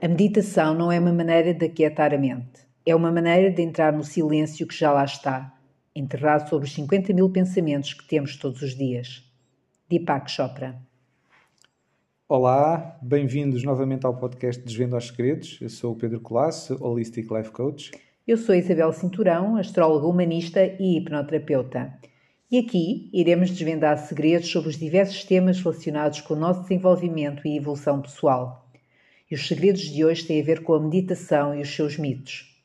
A meditação não é uma maneira de aquietar a mente. É uma maneira de entrar no silêncio que já lá está, enterrado sobre os 50 mil pensamentos que temos todos os dias. Deepak Chopra. Olá, bem-vindos novamente ao podcast Desvendo aos Segredos. Eu sou o Pedro Colasso, Holistic Life Coach. Eu sou Isabel Cinturão, astróloga humanista e hipnoterapeuta. E aqui iremos desvendar segredos sobre os diversos temas relacionados com o nosso desenvolvimento e evolução pessoal. E os segredos de hoje têm a ver com a meditação e os seus mitos.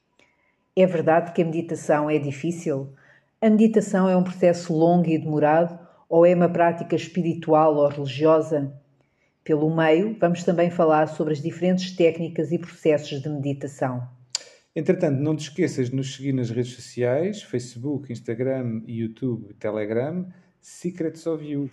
É verdade que a meditação é difícil? A meditação é um processo longo e demorado ou é uma prática espiritual ou religiosa? Pelo meio, vamos também falar sobre as diferentes técnicas e processos de meditação. Entretanto, não te esqueças de nos seguir nas redes sociais, Facebook, Instagram, YouTube, Telegram, Secrets of You.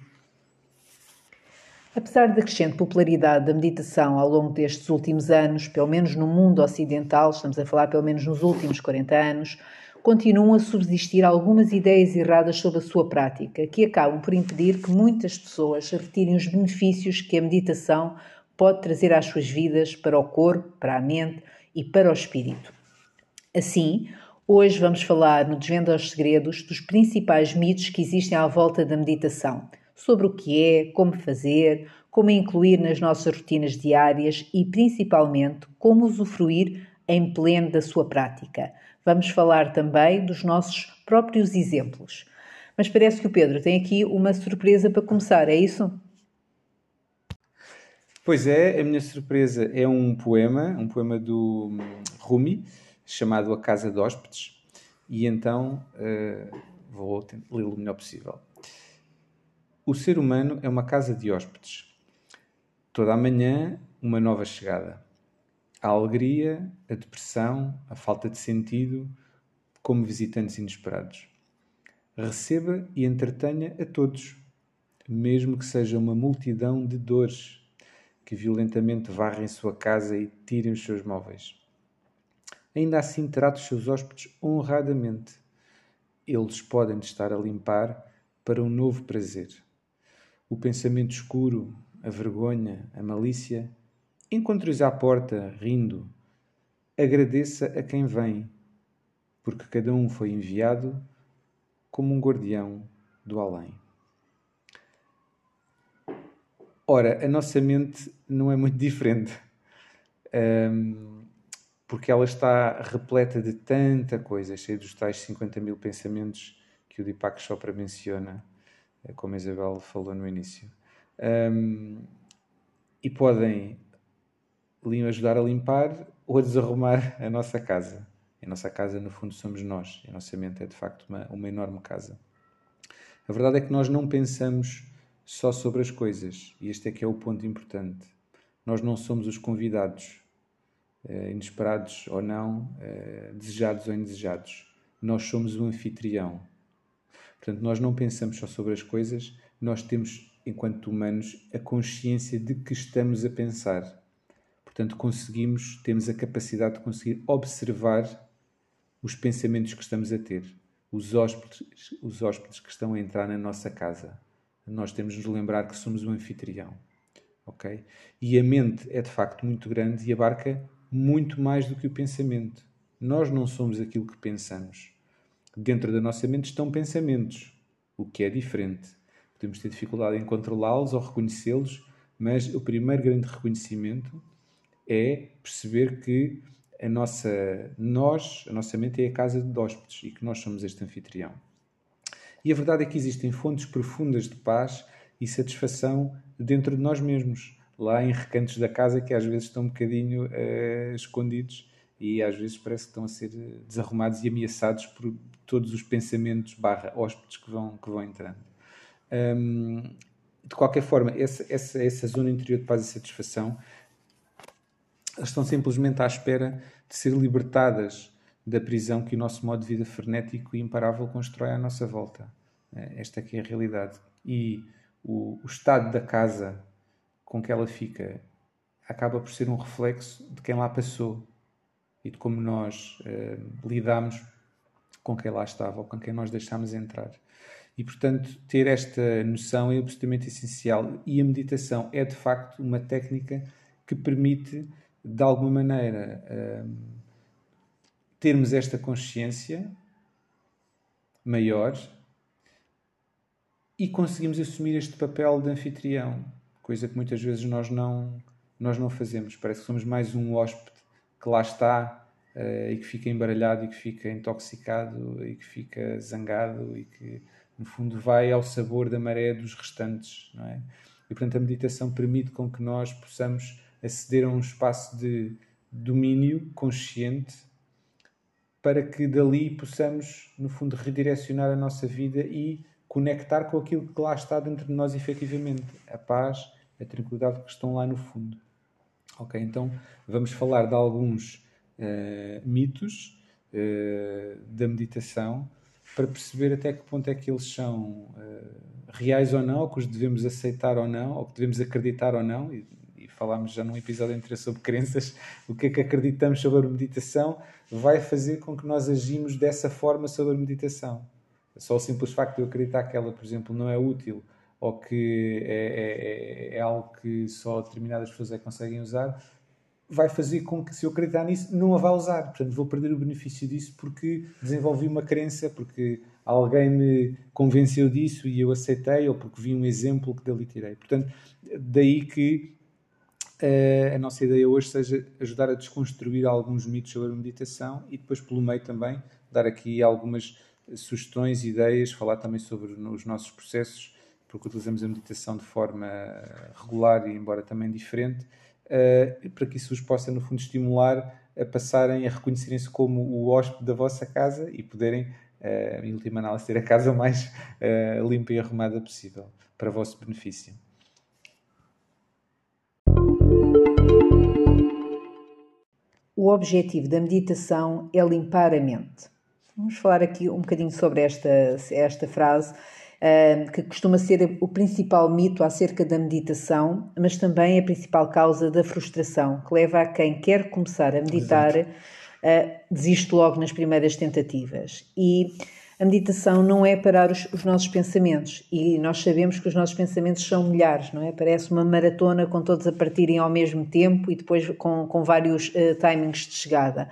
Apesar da crescente popularidade da meditação ao longo destes últimos anos, pelo menos no mundo ocidental, estamos a falar pelo menos nos últimos 40 anos, continuam a subsistir algumas ideias erradas sobre a sua prática, que acabam por impedir que muitas pessoas retirem os benefícios que a meditação pode trazer às suas vidas para o corpo, para a mente e para o espírito. Assim, hoje vamos falar no Desvenda aos Segredos dos principais mitos que existem à volta da meditação sobre o que é, como fazer, como incluir nas nossas rotinas diárias e, principalmente, como usufruir em pleno da sua prática. Vamos falar também dos nossos próprios exemplos. Mas parece que o Pedro tem aqui uma surpresa para começar, é isso? Pois é, a minha surpresa é um poema, um poema do Rumi, chamado A Casa de Hóspedes, e então uh, vou lê-lo o melhor possível. O ser humano é uma casa de hóspedes. Toda a manhã, uma nova chegada. A alegria, a depressão, a falta de sentido, como visitantes inesperados. Receba e entretenha a todos, mesmo que seja uma multidão de dores que violentamente varrem sua casa e tirem os seus móveis. Ainda assim, trate os seus hóspedes honradamente. Eles podem estar a limpar para um novo prazer o pensamento escuro, a vergonha, a malícia, encontre-os à porta, rindo. Agradeça a quem vem, porque cada um foi enviado como um guardião do além. Ora, a nossa mente não é muito diferente, um, porque ela está repleta de tanta coisa, cheia dos tais 50 mil pensamentos que o Deepak Chopra menciona é como a Isabel falou no início. Um, e podem ajudar a limpar ou a desarrumar a nossa casa. A nossa casa, no fundo, somos nós. A nossa mente é, de facto, uma, uma enorme casa. A verdade é que nós não pensamos só sobre as coisas. E este é que é o ponto importante. Nós não somos os convidados, eh, inesperados ou não, eh, desejados ou indesejados. Nós somos o anfitrião. Portanto, nós não pensamos só sobre as coisas, nós temos, enquanto humanos, a consciência de que estamos a pensar. Portanto, conseguimos, temos a capacidade de conseguir observar os pensamentos que estamos a ter, os hóspedes, os hóspedes que estão a entrar na nossa casa. Nós temos de nos lembrar que somos o anfitrião. ok? E a mente é de facto muito grande e abarca muito mais do que o pensamento. Nós não somos aquilo que pensamos dentro da nossa mente estão pensamentos, o que é diferente. Podemos ter dificuldade em controlá-los ou reconhecê-los, mas o primeiro grande reconhecimento é perceber que a nossa, nós, a nossa mente é a casa de hóspedes e que nós somos este anfitrião. E a verdade é que existem fontes profundas de paz e satisfação dentro de nós mesmos, lá em recantos da casa que às vezes estão um bocadinho uh, escondidos e às vezes parece que estão a ser desarrumados e ameaçados por todos os pensamentos barra hóspedes que vão, que vão entrando. Um, de qualquer forma, essa, essa, essa zona interior de paz e satisfação estão simplesmente à espera de ser libertadas da prisão que o nosso modo de vida frenético e imparável constrói à nossa volta. É, esta aqui é a realidade. E o, o estado da casa com que ela fica acaba por ser um reflexo de quem lá passou e de como nós uh, lidamos com quem lá estava ou com quem nós deixámos entrar. E, portanto, ter esta noção é absolutamente essencial. E a meditação é, de facto, uma técnica que permite, de alguma maneira, um, termos esta consciência maior e conseguimos assumir este papel de anfitrião, coisa que muitas vezes nós não, nós não fazemos. Parece que somos mais um hóspede que lá está uh, e que fica embaralhado e que fica intoxicado e que fica zangado e que no fundo vai ao sabor da maré dos restantes, não é? E portanto a meditação permite com que nós possamos aceder a um espaço de domínio consciente para que dali possamos, no fundo, redirecionar a nossa vida e conectar com aquilo que lá está dentro de nós efetivamente, a paz, a tranquilidade que estão lá no fundo. Ok, então vamos falar de alguns uh, mitos uh, da meditação para perceber até que ponto é que eles são uh, reais ou não, ou que os devemos aceitar ou não, ou que devemos acreditar ou não. E, e falámos já num episódio anterior sobre crenças, o que é que acreditamos sobre a meditação vai fazer com que nós agimos dessa forma sobre a meditação. Só o simples facto de eu acreditar que ela, por exemplo, não é útil ou que é, é, é, é algo que só determinadas pessoas é que conseguem usar, vai fazer com que, se eu acreditar nisso, não a vá usar. Portanto, vou perder o benefício disso porque desenvolvi uma crença, porque alguém me convenceu disso e eu aceitei, ou porque vi um exemplo que dali tirei. Portanto, daí que uh, a nossa ideia hoje seja ajudar a desconstruir alguns mitos sobre a meditação e depois, pelo meio, também dar aqui algumas sugestões, ideias, falar também sobre os nossos processos, porque utilizamos a meditação de forma regular e, embora também diferente uh, para que isso os possa, no fundo, estimular a passarem a reconhecerem-se como o hóspede da vossa casa e poderem, uh, em última análise, ter a casa mais limpa e arrumada possível para vosso benefício. O objetivo da meditação é limpar a mente. Vamos falar aqui um bocadinho sobre esta, esta frase que costuma ser o principal mito acerca da meditação, mas também a principal causa da frustração, que leva a quem quer começar a meditar a desiste logo nas primeiras tentativas. E a meditação não é parar os, os, nossos pensamentos e nós sabemos que os nossos pensamentos são milhares, não é? Parece uma maratona com todos a partirem ao mesmo tempo e depois com, com vários uh, timings de chegada.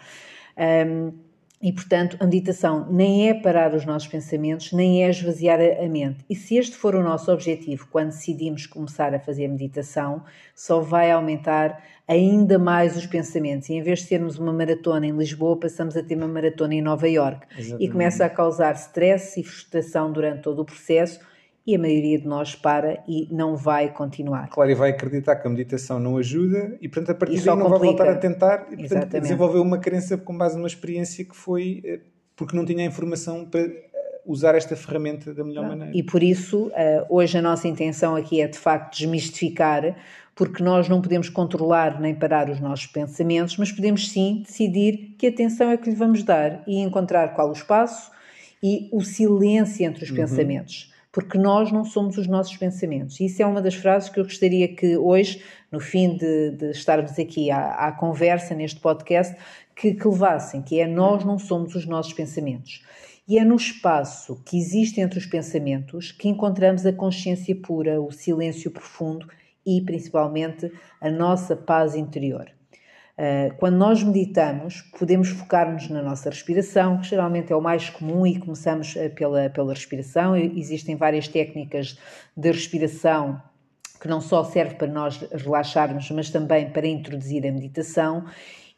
Um, e, portanto, a meditação nem é parar os nossos pensamentos, nem é esvaziar a mente. E se este for o nosso objetivo quando decidimos começar a fazer meditação, só vai aumentar ainda mais os pensamentos. E em vez de termos uma maratona em Lisboa, passamos a ter uma maratona em Nova York. E começa a causar stress e frustração durante todo o processo e a maioria de nós para e não vai continuar. Claro, e vai acreditar que a meditação não ajuda e, portanto, a partir daí não vai voltar a tentar e, portanto, desenvolveu uma crença com base numa experiência que foi eh, porque não tinha a informação para eh, usar esta ferramenta da melhor maneira. E por isso, eh, hoje a nossa intenção aqui é, de facto, desmistificar porque nós não podemos controlar nem parar os nossos pensamentos, mas podemos sim decidir que atenção é que lhe vamos dar e encontrar qual o espaço e o silêncio entre os uhum. pensamentos porque nós não somos os nossos pensamentos. Isso é uma das frases que eu gostaria que hoje, no fim de, de estarmos aqui à, à, conversa neste podcast, que, que levassem, que é nós não somos os nossos pensamentos. E é no espaço que existe entre os pensamentos que encontramos a consciência pura, o silêncio profundo e, principalmente, a nossa paz interior. Eh, quando nós meditamos, podemos focar-nos na nossa respiração, que geralmente é o mais comum, e começamos eh, pela, pela respiração. Existem várias técnicas de respiração que não só serve para nós relaxarmos, mas também para introduzir a meditação.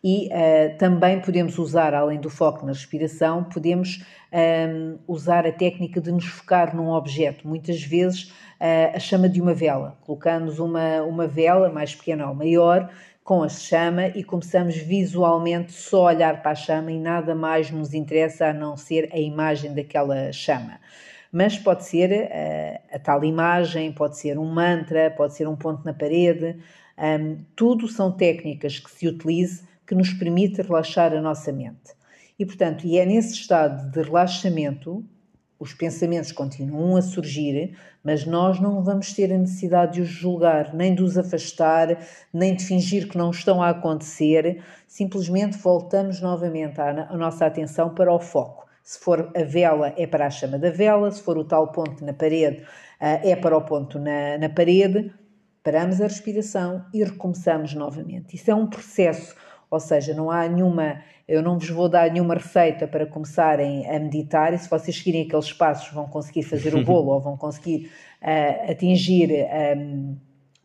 E uh, também podemos usar, além do foco na respiração, podemos um, usar a técnica de nos focar num objeto. Muitas vezes uh, a chama de uma vela. Colocamos uma, uma vela mais pequena ou maior com a chama e começamos visualmente só a olhar para a chama e nada mais nos interessa a não ser a imagem daquela chama. Mas pode ser uh, a tal imagem, pode ser um mantra, pode ser um ponto na parede, um, tudo são técnicas que se utilize que nos permite relaxar a nossa mente. E portanto, e é nesse estado de relaxamento os pensamentos continuam a surgir, mas nós não vamos ter a necessidade de os julgar, nem de os afastar, nem de fingir que não estão a acontecer. Simplesmente voltamos novamente a, nossa atenção para o foco, Se for a vela, é para a chama da vela, se for o tal ponto na parede, é para o ponto na, na parede. Paramos a respiração e recomeçamos novamente. Isso é um processo, ou seja, não há nenhuma, eu não vos vou dar nenhuma receita para começarem a meditar e se vocês seguirem aqueles passos vão conseguir fazer o bolo ou vão conseguir uh, atingir um,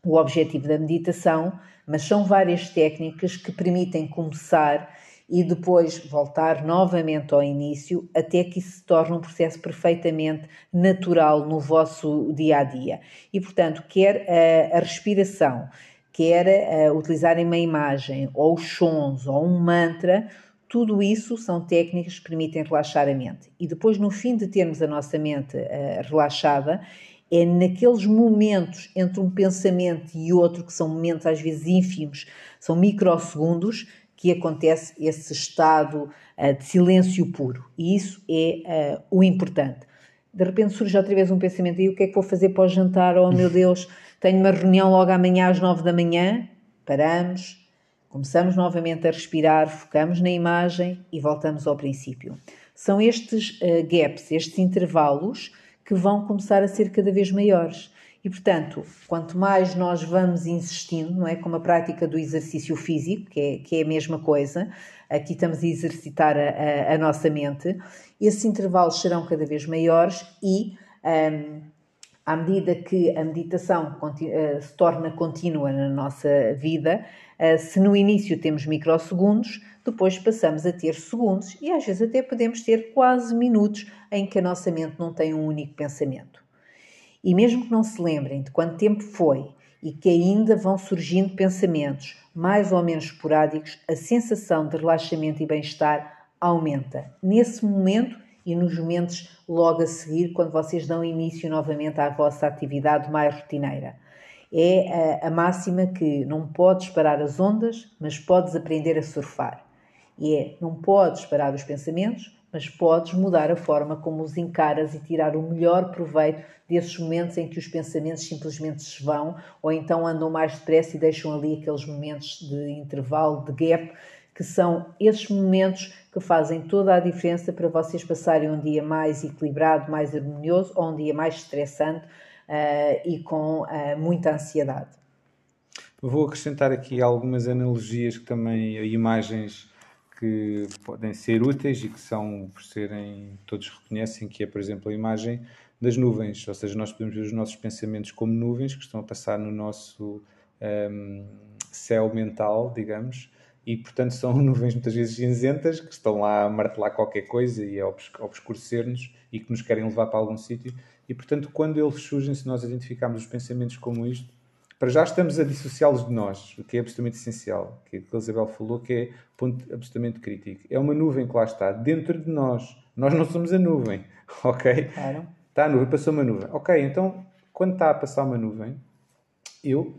o objetivo da meditação, mas são várias técnicas que permitem começar e depois voltar novamente ao início até que isso se torne um processo perfeitamente natural no vosso dia a dia. E portanto, quer a, a respiração, quer a, utilizarem uma imagem, ou os sons, ou um mantra, tudo isso são técnicas que permitem relaxar a mente. E depois, no fim de termos a nossa mente uh, relaxada, é naqueles momentos entre um pensamento e outro, que são momentos às vezes ínfimos, são microsegundos, que acontece esse estado uh, de silêncio puro. E isso é uh, o importante. De repente surge outra vez um pensamento: e o que é que vou fazer para o jantar? Oh meu Deus, tenho uma reunião logo amanhã às nove da manhã. Paramos, começamos novamente a respirar, focamos na imagem e voltamos ao princípio. São estes uh, gaps, estes intervalos que vão começar a ser cada vez maiores. E, portanto, quanto mais nós vamos insistindo, não é? Como a prática do exercício físico, que é, que é a mesma coisa, aqui estamos a exercitar a, a, a nossa mente, esses intervalos serão cada vez maiores e, um, à medida que a meditação uh, se torna contínua na nossa vida, uh, se no início temos microsegundos, depois passamos a ter segundos e às vezes até podemos ter quase minutos em que a nossa mente não tem um único pensamento. E mesmo que não se lembrem de quanto tempo foi e que ainda vão surgindo pensamentos mais ou menos esporádicos, a sensação de relaxamento e bem-estar aumenta nesse momento e nos momentos logo a seguir, quando vocês dão início novamente à vossa atividade mais rotineira. É a, a máxima que não podes parar as ondas, mas podes aprender a surfar. E é, não podes parar os pensamentos, mas podes mudar a forma como os encaras e tirar o melhor proveito desses momentos em que os pensamentos simplesmente se vão ou então andam mais depressa e deixam ali aqueles momentos de intervalo, de gap, que são esses momentos que fazem toda a diferença para vocês passarem um dia mais equilibrado, mais harmonioso ou um dia mais estressante uh, e com uh, muita ansiedade. Vou acrescentar aqui algumas analogias que também, imagens que podem ser úteis e que são, por serem, todos reconhecem, que é, por exemplo, a imagem das nuvens, ou seja, nós podemos ver os nossos pensamentos como nuvens que estão a passar no nosso um, céu mental, digamos, e portanto são nuvens muitas vezes cinzentas que estão lá a martelar qualquer coisa e a obscurecer-nos e que nos querem levar para algum sítio. E portanto, quando eles surgem, se nós identificarmos os pensamentos como isto, para já estamos a dissociá-los de nós, o que é absolutamente essencial, que é o que a Isabel falou, que é ponto absolutamente crítico. É uma nuvem que lá está, dentro de nós. Nós não somos a nuvem, ok? Claro. Está a nuvem, passou uma nuvem. Ok, então, quando está a passar uma nuvem, eu,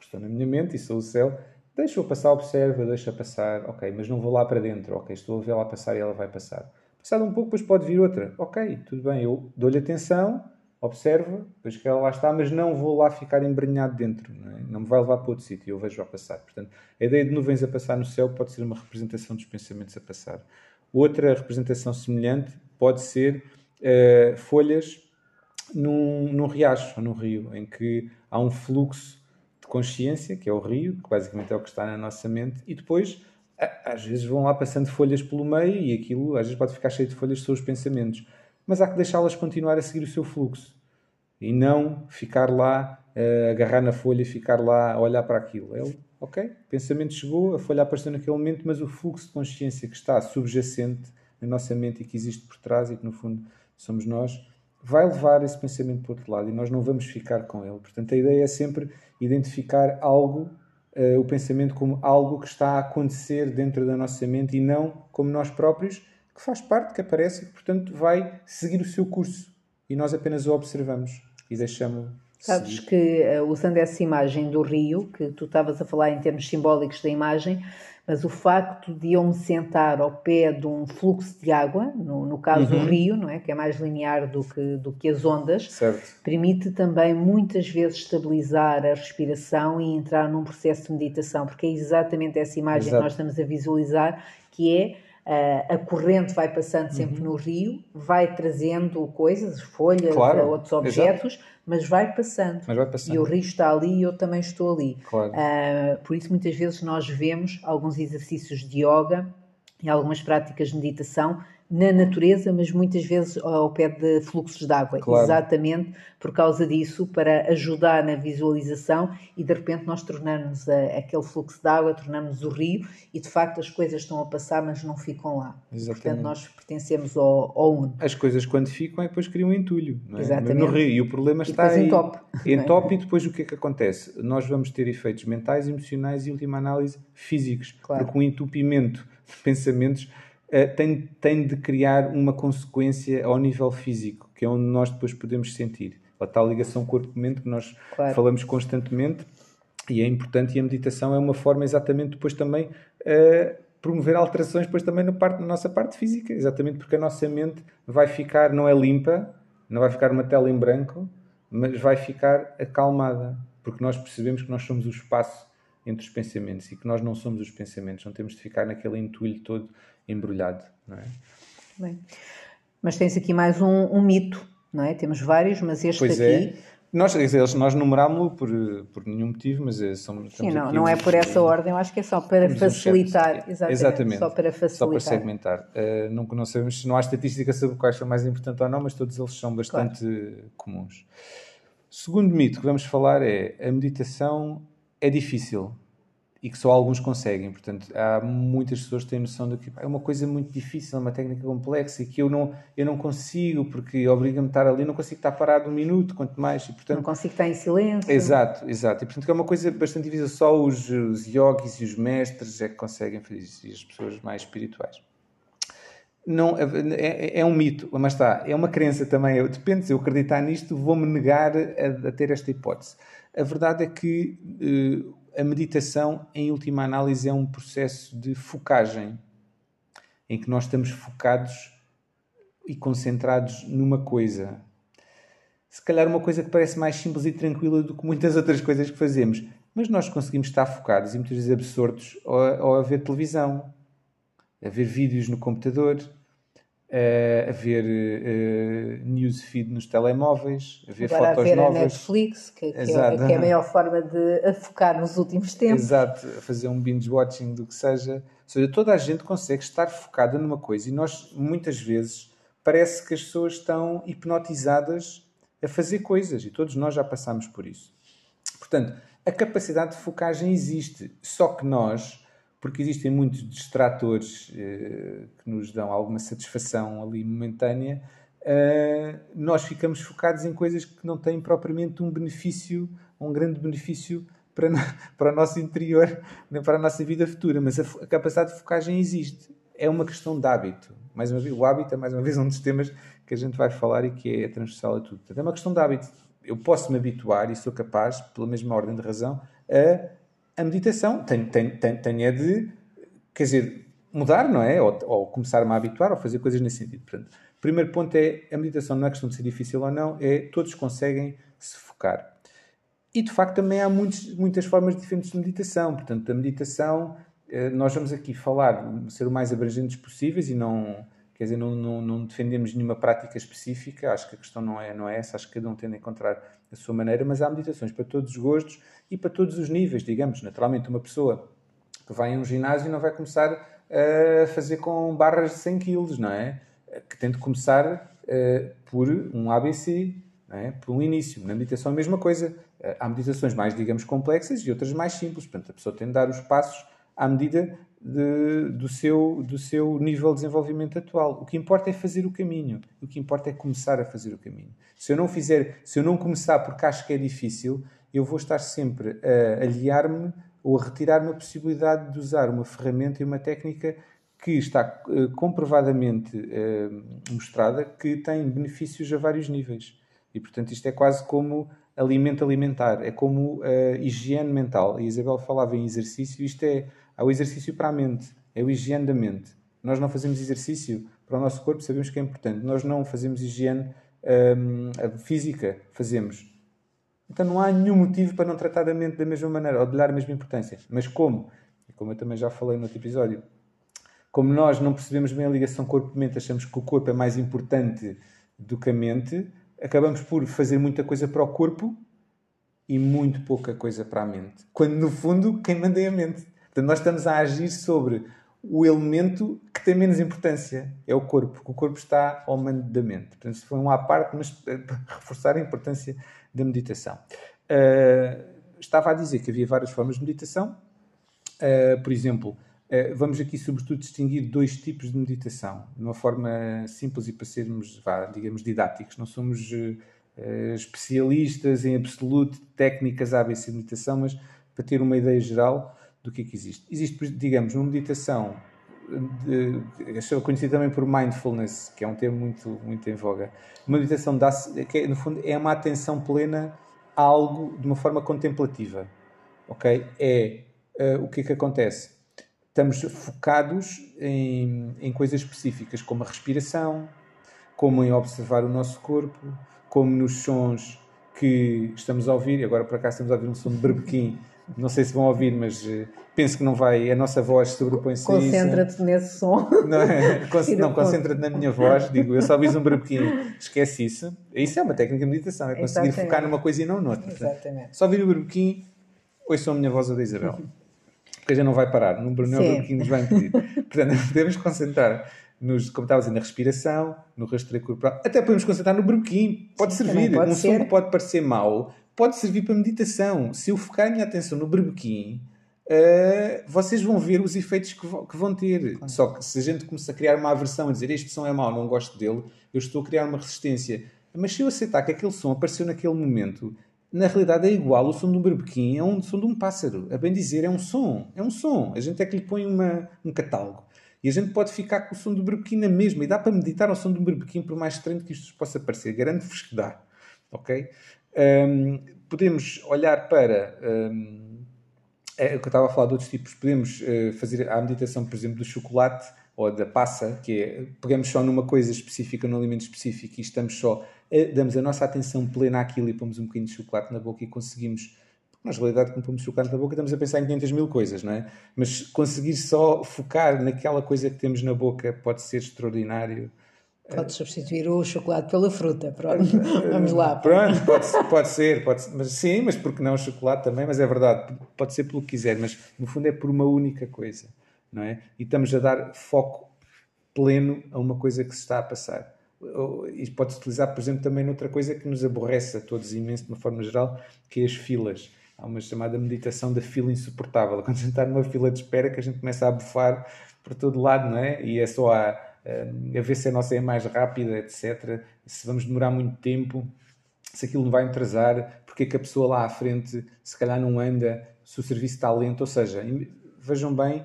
estou na minha mente e sou o céu, deixo-a passar, observa, deixa passar, ok, mas não vou lá para dentro, ok, estou a ver ela passar e ela vai passar. Passado um pouco, depois pode vir outra, ok, tudo bem, eu dou-lhe atenção, observa, depois que ela lá está, mas não vou lá ficar embrenhado dentro, não, é? não me vai levar para outro sítio, eu vejo-a passar. Portanto, a ideia de nuvens a passar no céu pode ser uma representação dos pensamentos a passar. Outra representação semelhante pode ser uh, folhas num, num riacho ou num rio, em que há um fluxo consciência, que é o rio, que basicamente é o que está na nossa mente, e depois às vezes vão lá passando folhas pelo meio e aquilo às vezes pode ficar cheio de folhas sobre os pensamentos mas há que deixá-las continuar a seguir o seu fluxo e não ficar lá, uh, agarrar na folha e ficar lá a olhar para aquilo. Ele, ok, o pensamento chegou, a folha apareceu naquele momento, mas o fluxo de consciência que está subjacente na nossa mente e que existe por trás e que no fundo somos nós, vai levar esse pensamento para outro lado e nós não vamos ficar com ele. Portanto, a ideia é sempre identificar algo, uh, o pensamento como algo que está a acontecer dentro da nossa mente e não como nós próprios que faz parte, que aparece e portanto, vai seguir o seu curso. E nós apenas o observamos e deixamos. Sabes seguir. que, usando essa imagem do rio, que tu estavas a falar em termos simbólicos da imagem, mas o facto de eu me sentar ao pé de um fluxo de água, no, no caso uhum. o rio, não é? que é mais linear do que, do que as ondas, certo. permite também muitas vezes estabilizar a respiração e entrar num processo de meditação, porque é exatamente essa imagem Exato. que nós estamos a visualizar, que é a corrente vai passando sempre uhum. no rio, vai trazendo coisas, folhas, claro, outros objetos, mas vai, passando. mas vai passando. E o rio está ali e eu também estou ali. Claro. Uh, por isso, muitas vezes, nós vemos alguns exercícios de yoga e algumas práticas de meditação na natureza, mas muitas vezes ao pé de fluxos de água, claro. exatamente por causa disso, para ajudar na visualização e de repente nós tornamos a, aquele fluxo de água, tornamos o rio e de facto as coisas estão a passar, mas não ficam lá. Exatamente. Portanto, nós pertencemos ao, ao Uno. As coisas quando ficam é depois criam um entulho é? exatamente. no rio e o problema está aí. Entope. Entope e depois o que é que acontece? Nós vamos ter efeitos mentais, emocionais e, última análise, físicos. Claro. Porque o entupimento de pensamentos eh, tem, tem de criar uma consequência ao nível físico, que é onde nós depois podemos sentir. A tal ligação corpo-mente que nós claro. falamos constantemente e é importante e a meditação é uma forma exatamente depois também uh, promover alterações depois também na, parte, na nossa parte física, exatamente porque a nossa mente vai ficar, não é limpa, não vai ficar uma tela em branco, mas vai ficar acalmada, porque nós percebemos que nós somos o espaço entre os pensamentos e que nós não somos os pensamentos, não temos de ficar naquele entulho todo embrulhado, não é? Bem, mas tens aqui mais um, um mito, não é? Temos vários, mas este pois é. aqui... É. Nós, nós numerámos-lo por, por nenhum motivo, mas é, somos, Sim, não, não é por essa ordem, eu acho que é só para facilitar. Um exatamente, exatamente, Só para facilitar. Só para segmentar. Uh, não, não sabemos, não há estatística sobre quais são mais importantes ou não, mas todos eles são bastante claro. comuns. Segundo mito que vamos falar é a meditação é difícil e que só alguns conseguem. Portanto, há muitas pessoas que têm noção de que é uma coisa muito difícil, é uma técnica complexa e que eu não, eu não consigo, porque obriga-me a estar ali, não consigo estar parado um minuto, quanto mais. E, portanto, não consigo estar em silêncio. Exato, exato. E portanto, é uma coisa bastante difícil. Só os, os yogis e os mestres é que conseguem fazer isso, e as pessoas mais espirituais. Não, é, é, é um mito, mas está, é uma crença também. Eu, depende, se eu acreditar nisto, vou-me negar a, a, ter esta hipótese. A verdade é que uh, a meditação, em última análise, é um processo de focagem, em que nós estamos focados e concentrados numa coisa. Se calhar uma coisa que parece mais simples e tranquila do que muitas outras coisas que fazemos, mas nós conseguimos estar focados e muitas vezes absortos ao, a ver televisão, a ver vídeos no computador, a ver uh, newsfeed nos telemóveis, a ver Agora fotos a ver novas. a Netflix, que, que, é, que, é, a maior forma de focar nos últimos tempos. Exato, a fazer um binge-watching do que seja. Ou seja, toda a gente consegue estar focada numa coisa e nós, muitas vezes, parece que as pessoas estão hipnotizadas a fazer coisas e todos nós já passamos por isso. Portanto, a capacidade de focagem existe, só que nós porque existem muitos distratores eh, que nos dão alguma satisfação ali momentânea, eh, nós ficamos focados em coisas que não têm propriamente um benefício, um grande benefício para, para o nosso interior, nem para a nossa vida futura. Mas a, a, capacidade de focagem existe. É uma questão de hábito. Mais uma vez, o hábito é mais uma vez um dos temas que a gente vai falar e que é transversal a tudo. Portanto, é uma questão de hábito. Eu posso me habituar e sou capaz, pela mesma ordem de razão, a a meditação tem, tem, tem, tem é de, quer dizer, mudar, não é? Ou, ou começar-me a habituar, ou fazer coisas nesse sentido. Portanto, o primeiro ponto é, a meditação não é questão de ser difícil ou não, é todos conseguem se focar. E, de facto, também há muitos, muitas formas diferentes de meditação. Portanto, a meditação, eh, nós vamos aqui falar, ser o mais abrangentes possíveis e não Quer dizer, não, não, não, defendemos nenhuma prática específica, acho que a questão não é, não é essa, acho que cada um tem de encontrar a sua maneira, mas há meditações para todos os gostos e para todos os níveis, digamos. Naturalmente, uma pessoa que vai a um ginásio não vai começar a fazer com barras de 100 kg, não é? Que tem de começar uh, por um ABC, é? por um início. Na meditação, a mesma coisa. Uh, há meditações mais, digamos, complexas e outras mais simples. Portanto, a pessoa tem de dar os passos à medida de, do, seu, do seu nível de desenvolvimento atual. O que importa é fazer o caminho. O que importa é começar a fazer o caminho. Se eu não fizer, se eu não começar porque acho que é difícil, eu vou estar sempre a aliar-me ou a retirar-me a possibilidade de usar uma ferramenta e uma técnica que está uh, comprovadamente uh, mostrada que tem benefícios a vários níveis. E, portanto, isto é quase como alimento alimentar, é como uh, higiene mental. A Isabel falava em exercício, isto é Há o exercício para a mente, é o higiene da mente. Nós não fazemos exercício para o nosso corpo, sabemos que é importante. Nós não fazemos higiene hum, física, fazemos. Então não há nenhum motivo para não tratar da mente da mesma maneira ou de dar a mesma importância. Mas como? E como eu também já falei no outro episódio, Como nós não percebemos bem a ligação corpo-mente, achamos que o corpo é mais importante do que a mente, acabamos por fazer muita coisa para o corpo e muito pouca coisa para a mente. Quando, no fundo, quem manda é a mente. Portanto, nós estamos a agir sobre o elemento que tem menos importância, é o corpo, porque o corpo está ao mando da mente. Portanto, isso foi um à parte, mas para reforçar a importância da meditação. Uh, estava a dizer que havia várias formas de meditação. Uh, por exemplo, vamos aqui sobretudo distinguir dois tipos de meditação, de uma forma simples e para sermos, vá, digamos, didáticos. Não somos uh, especialistas em absoluto técnicas ABC de meditação, mas para ter uma ideia geral do que é que existe. Existe, digamos, uma meditação de, é conhecida também por mindfulness, que é um termo muito, muito em voga. Uma meditação que no fundo é uma atenção plena a algo de uma forma contemplativa. Ok? É uh, o que é que acontece? Estamos focados em, em coisas específicas, como a respiração, como em observar o nosso corpo, como nos sons que estamos a ouvir. Agora, por acaso, estamos a ouvir um som de berbequim. Não sei se vão ouvir, mas uh, penso que não vai. A nossa voz sobrepõe-se Concentra-te nesse som. Não, é? não concentra-te na minha voz. Digo, eu só ouvi um berbequim, esquece isso. Isso é uma técnica de meditação, é conseguir Exatamente. focar numa coisa e não noutra. Exatamente. Só ouvir o berbequim, ouçam a minha voz ou da Isabel. Porque a gente não vai parar, não, não é o berbequim nos vai impedir. Portanto, podemos concentrar nos, como estava a dizer, na respiração, no rastreio corporal. Até podemos concentrar no berbequim. Pode Sim, servir. Pode um ser. som que pode parecer mau, pode servir para meditação. Se eu focar a minha atenção no berbequim, uh, vocês vão ver os efeitos que, que vão ter. Claro. Só que se a gente começa a criar uma aversão a dizer este som é mau, não gosto dele, eu estou a criar uma resistência. Mas se eu aceitar que aquele som apareceu naquele momento, na realidade é igual o som de um berbequim é um som de um pássaro. A bem dizer, é um som. É um som. A gente é que lhe põe uma, um catálogo. E a gente pode ficar com o som do berbequim na mesma. E dá para meditar ao som do berbequim, por mais estranho que isto possa parecer. Garanto-vos que dá. Ok? Um, podemos olhar para. Um, é, eu estava a falar de outros tipos. Podemos uh, fazer a meditação, por exemplo, do chocolate ou da passa, que é. Pegamos só numa coisa específica, num alimento específico e estamos só. damos a nossa atenção plena àquilo e pomos um bocadinho de chocolate na boca e conseguimos na realidade, quando pomos chocolate na boca, estamos a pensar em 500 mil coisas, não é? Mas conseguir só focar naquela coisa que temos na boca pode ser extraordinário. Pode substituir o chocolate pela fruta, pronto. Vamos lá. Pronto, pode, pode ser, pode ser, mas sim, mas porque não o chocolate também, mas é verdade, pode ser pelo que quiser, mas no fundo é por uma única coisa, não é? E estamos a dar foco pleno a uma coisa que se está a passar. Isto pode-se utilizar, por exemplo, também noutra coisa que nos aborrece a todos imenso, de uma forma geral, que é as filas há uma chamada meditação da fila insuportável. Quando a gente está numa fila de espera que a gente começa a bufar por todo lado, não é? E é só a, a ver se a nossa é mais rápida, etc. Se vamos demorar muito tempo, se aquilo não vai atrasar, porque é que a pessoa lá à frente se calhar não anda, se o serviço está lento. Ou seja, vejam bem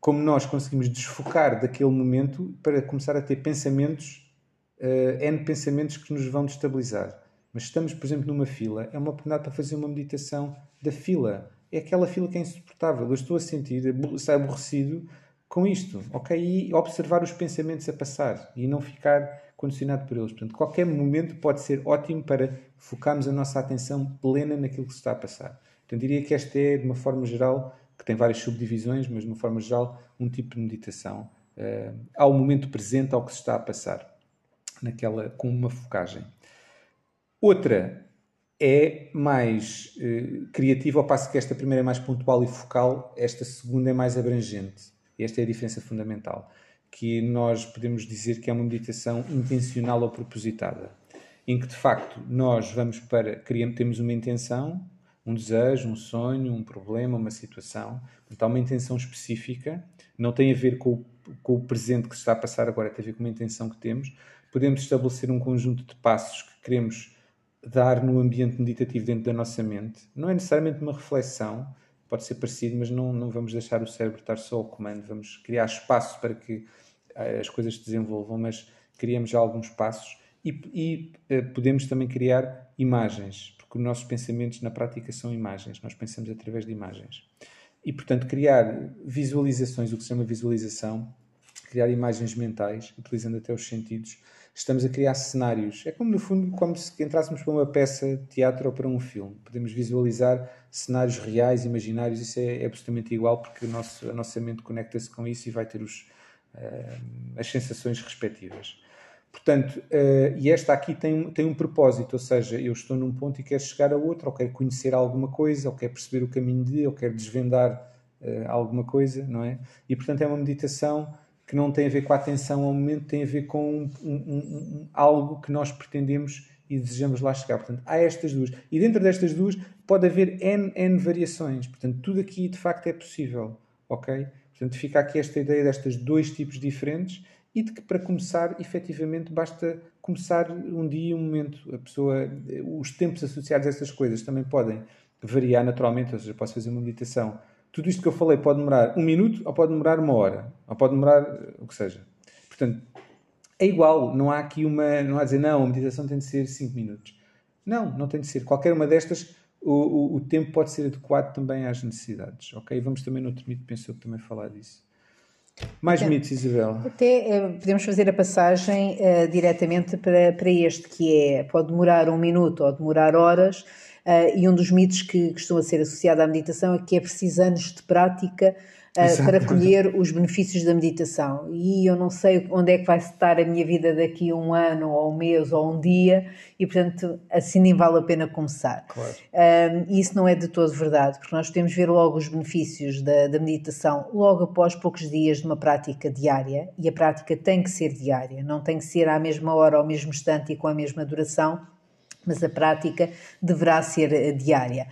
como nós conseguimos desfocar daquele momento para começar a ter pensamentos, uh, N pensamentos que nos vão destabilizar. Mas estamos, por exemplo, numa fila, é uma oportunidade para fazer uma meditação da fila. É aquela fila que é insuportável. Eu estou a sentir, estar aborrecido com isto, ok? E observar os pensamentos a passar e não ficar condicionado por eles. Portanto, qualquer momento pode ser ótimo para focarmos a nossa atenção plena naquilo que se está a passar. Então, diria que esta é, de uma forma geral, tem várias subdivisões, mas de uma forma geral, um tipo de meditação uh, ao momento presente, ao que se está a passar, naquela, com uma focagem. Outra é mais uh, criativa, ao passo que esta primeira é mais pontual e focal, esta segunda é mais abrangente. Esta é a diferença fundamental, que nós podemos dizer que é uma meditação intencional ou propositada, em que de facto nós vamos para, criamos, temos uma intenção, um desejo, um sonho, um problema, uma situação, então há uma intenção específica, não tem a ver com o, com o presente que se está a passar agora, tem a ver com uma intenção que temos, podemos estabelecer um conjunto de passos que queremos dar no ambiente meditativo dentro da nossa mente. Não é necessariamente uma reflexão, pode ser parecido, mas não, não vamos deixar o cérebro estar só ao comando, vamos criar espaço para que eh, as coisas se desenvolvam, mas criamos já alguns passos e, e uh, podemos também criar imagens, porque os nossos pensamentos na prática são imagens, nós pensamos através de imagens. E, portanto, criar visualizações, o que se chama visualização, criar imagens mentais, utilizando até os sentidos, estamos a criar cenários. É como, no fundo, como se entrássemos para uma peça de teatro ou para um filme. Podemos visualizar cenários reais, imaginários, isso é, é absolutamente igual, porque nosso, a nossa mente conecta-se com isso e vai ter os, as sensações respectivas. Portanto, uh, e esta aqui tem, tem um propósito, ou seja, eu estou num ponto e quero chegar a outro, ou quero conhecer alguma coisa, ou quero perceber o caminho de, ou quero desvendar uh, alguma coisa, não é? E portanto é uma meditação que não tem a ver com a atenção ao momento, tem a ver com um, um, um, algo que nós pretendemos e desejamos lá chegar. Portanto, há estas duas. E dentro destas duas pode haver N, N variações. Portanto, tudo aqui de facto é possível, ok? Portanto, fica aqui esta ideia destes dois tipos diferentes e de que para começar, efetivamente, basta começar um dia, um momento. A pessoa, os tempos associados a essas coisas também podem variar naturalmente, ou seja, posso fazer uma meditação. Tudo isto que eu falei pode demorar um minuto ou pode demorar uma hora, ou pode demorar o que seja. Portanto, é igual, não há aqui uma, não há dizer, não, a meditação tem de ser 5 minutos. Não, não tem de ser. Qualquer uma destas, o, o, o, tempo pode ser adequado também às necessidades, ok? Vamos também no outro mito, pensou também falar disso. Mais então, mitos, Isabel. Até uh, podemos fazer a passagem uh, diretamente para, para este, que é, pode demorar um minuto ou demorar horas, uh, e um dos mitos que costuma ser associado à meditação é que é preciso anos de prática uh, para colher os benefícios da meditação. E eu não sei onde é que vai estar a minha vida daqui a um ano, ou um mês, ou um dia, e portanto assim nem vale a pena começar. Claro. e isso não é de todo verdade, porque nós podemos ver logo os benefícios da, da meditação logo após poucos dias de uma prática diária, e a prática tem que ser diária, não tem que ser à mesma hora, ao mesmo instante e com a mesma duração, mas a prática deverá ser eh, diária.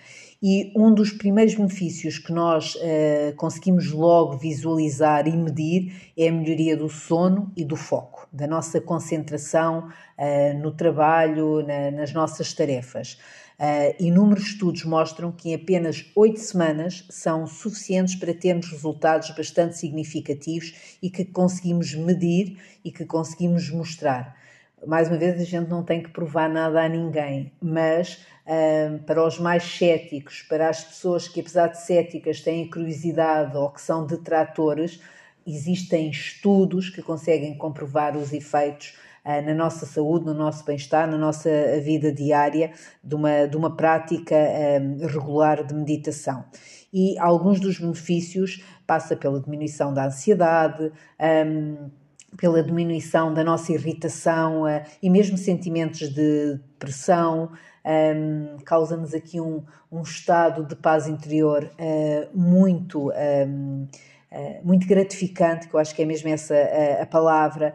E um dos primeiros benefícios que nós uh, conseguimos logo visualizar e medir é a melhoria do sono e do foco, da nossa concentração uh, no trabalho, na, nas nossas tarefas. Uh, inúmeros estudos mostram que em apenas oito semanas são suficientes para termos resultados bastante significativos e que conseguimos medir e que conseguimos mostrar mais uma vez, a gente não tem que provar nada a ninguém, mas um, para os mais céticos, para as pessoas que, apesar de céticas, têm curiosidade ou que são detratores, existem estudos que conseguem comprovar os efeitos uh, na nossa saúde, no nosso bem-estar, na nossa vida diária de uma, de uma prática um, regular de meditação. E alguns dos benefícios passa pela diminuição da ansiedade, um, pela diminuição da nossa irritação uh, e mesmo sentimentos de depressão, um, causa-nos aqui um, um, estado de paz interior uh, muito. Um, Uh, muito gratificante, que eu acho que é mesmo essa a palavra,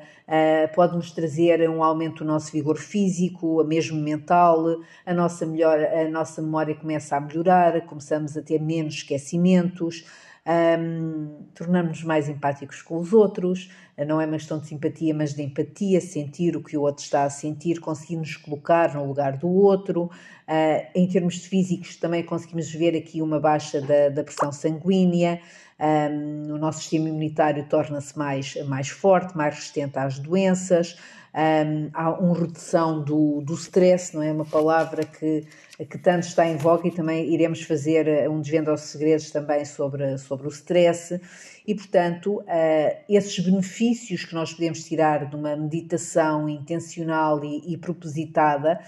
pode-nos trazer um aumento do nosso vigor físico, mesmo mental, a nossa, melhor, a nossa memória começa a melhorar, começamos a ter menos esquecimentos, um, tornamos-nos mais empáticos com os outros, não é uma questão de simpatia, mas de empatia, sentir o que o outro está a sentir, conseguimos colocar no lugar do outro. Uh, em termos físicos, também conseguimos ver aqui uma baixa da, da pressão sanguínea, um, o nosso sistema imunitário torna-se mais, mais forte, mais resistente às doenças um, há uma redução do, do stress, não é? Uma palavra que, que tanto está em voga e também iremos fazer eh, um desvendo aos segredos também sobre, sobre o stress. E, portanto, uh, esses benefícios que nós podemos tirar de uma meditação intencional e, e propositada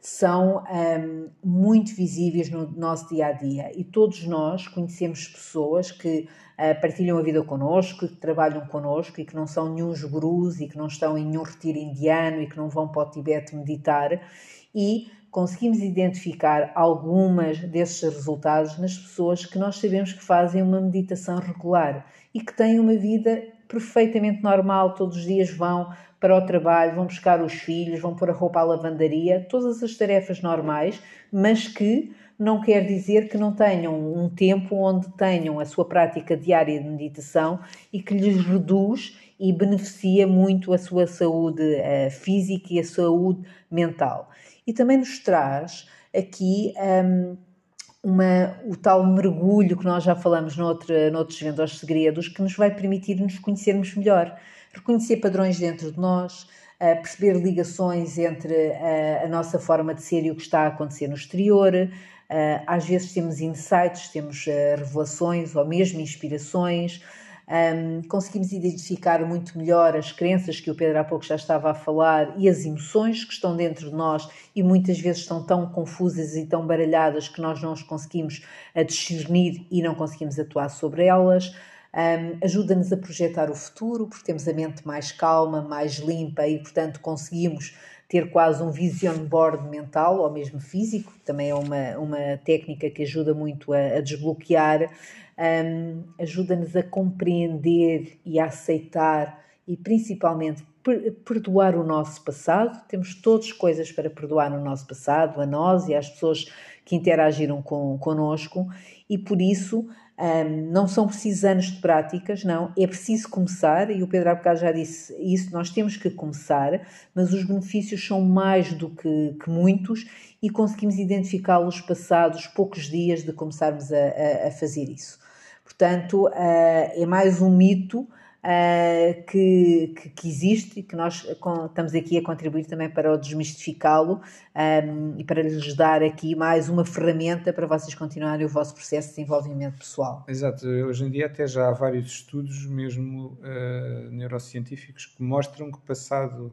são um, muito visíveis no nosso dia a dia e todos nós conhecemos pessoas que uh, partilham a vida connosco, que trabalham connosco e que não são nenhum gurus e que não estão em nenhum retiro indiano e que não vão para o Tibete meditar e conseguimos identificar algumas desses resultados nas pessoas que nós sabemos que fazem uma meditação regular e que têm uma vida perfeitamente normal, todos os dias vão para o trabalho, vão buscar os filhos, vão pôr a roupa à lavandaria, todas as tarefas normais, mas que não quer dizer que não tenham um tempo onde tenham a sua prática diária de meditação e que lhes reduz e beneficia muito a sua saúde uh, física e a saúde mental. E também nos traz aqui um, uma, o tal mergulho que nós já falamos noutra, noutros Vendo Segredos, que nos vai permitir nos conhecermos melhor reconhecer padrões dentro de nós, perceber ligações entre a, a nossa forma de ser e o que está a acontecer no exterior. Às vezes temos insights, temos revelações ou mesmo inspirações. Um, conseguimos identificar muito melhor as crenças que o Pedro há pouco já estava a falar e as emoções que estão dentro de nós e muitas vezes estão tão confusas e tão baralhadas que nós não as conseguimos discernir e não conseguimos atuar sobre elas. Um, ajuda-nos a projetar o futuro, porque temos a mente mais calma, mais limpa e, portanto, conseguimos ter quase um vision board mental ou mesmo físico, também é uma, uma técnica que ajuda muito a, a desbloquear, um, ajuda-nos a compreender e a aceitar e principalmente perdoar o nosso passado. Temos todas coisas para perdoar no nosso passado, a nós e às pessoas que interagiram com, connosco, e por isso um, não são precisos anos de práticas, não, é preciso começar, e o Pedro há já disse isso, nós temos que começar, mas os benefícios são mais do que, que muitos e conseguimos identificá-los passados poucos dias de começarmos a, a, a fazer isso. Portanto, uh, é mais um mito uh, que, que, existe e que nós estamos aqui a contribuir também para o desmistificá-lo ehm, e para lhes dar aqui mais uma ferramenta para vocês continuarem o vosso processo de desenvolvimento pessoal. Exato, hoje em dia até já há vários estudos mesmo uh, neurocientíficos que mostram que passado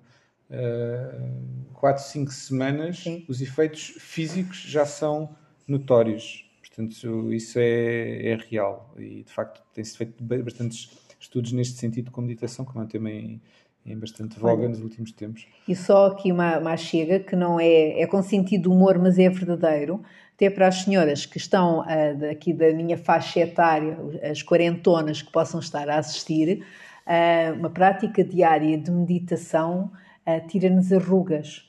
uh, 4, 5 semanas Sim. os efeitos físicos já são notórios. Portanto, isso é, é real e de facto tem-se feito bastantes estudos neste sentido com meditação, que é um tema em, em bastante voga Olha, nos últimos tempos. E só aqui uma, uma chega, que não é, é com sentido de humor, mas é verdadeiro, até para as senhoras que estão uh, aqui da minha faixa etária, as quarentonas que possam estar a assistir, uh, uma prática diária de meditação uh, tira-nos arrugas.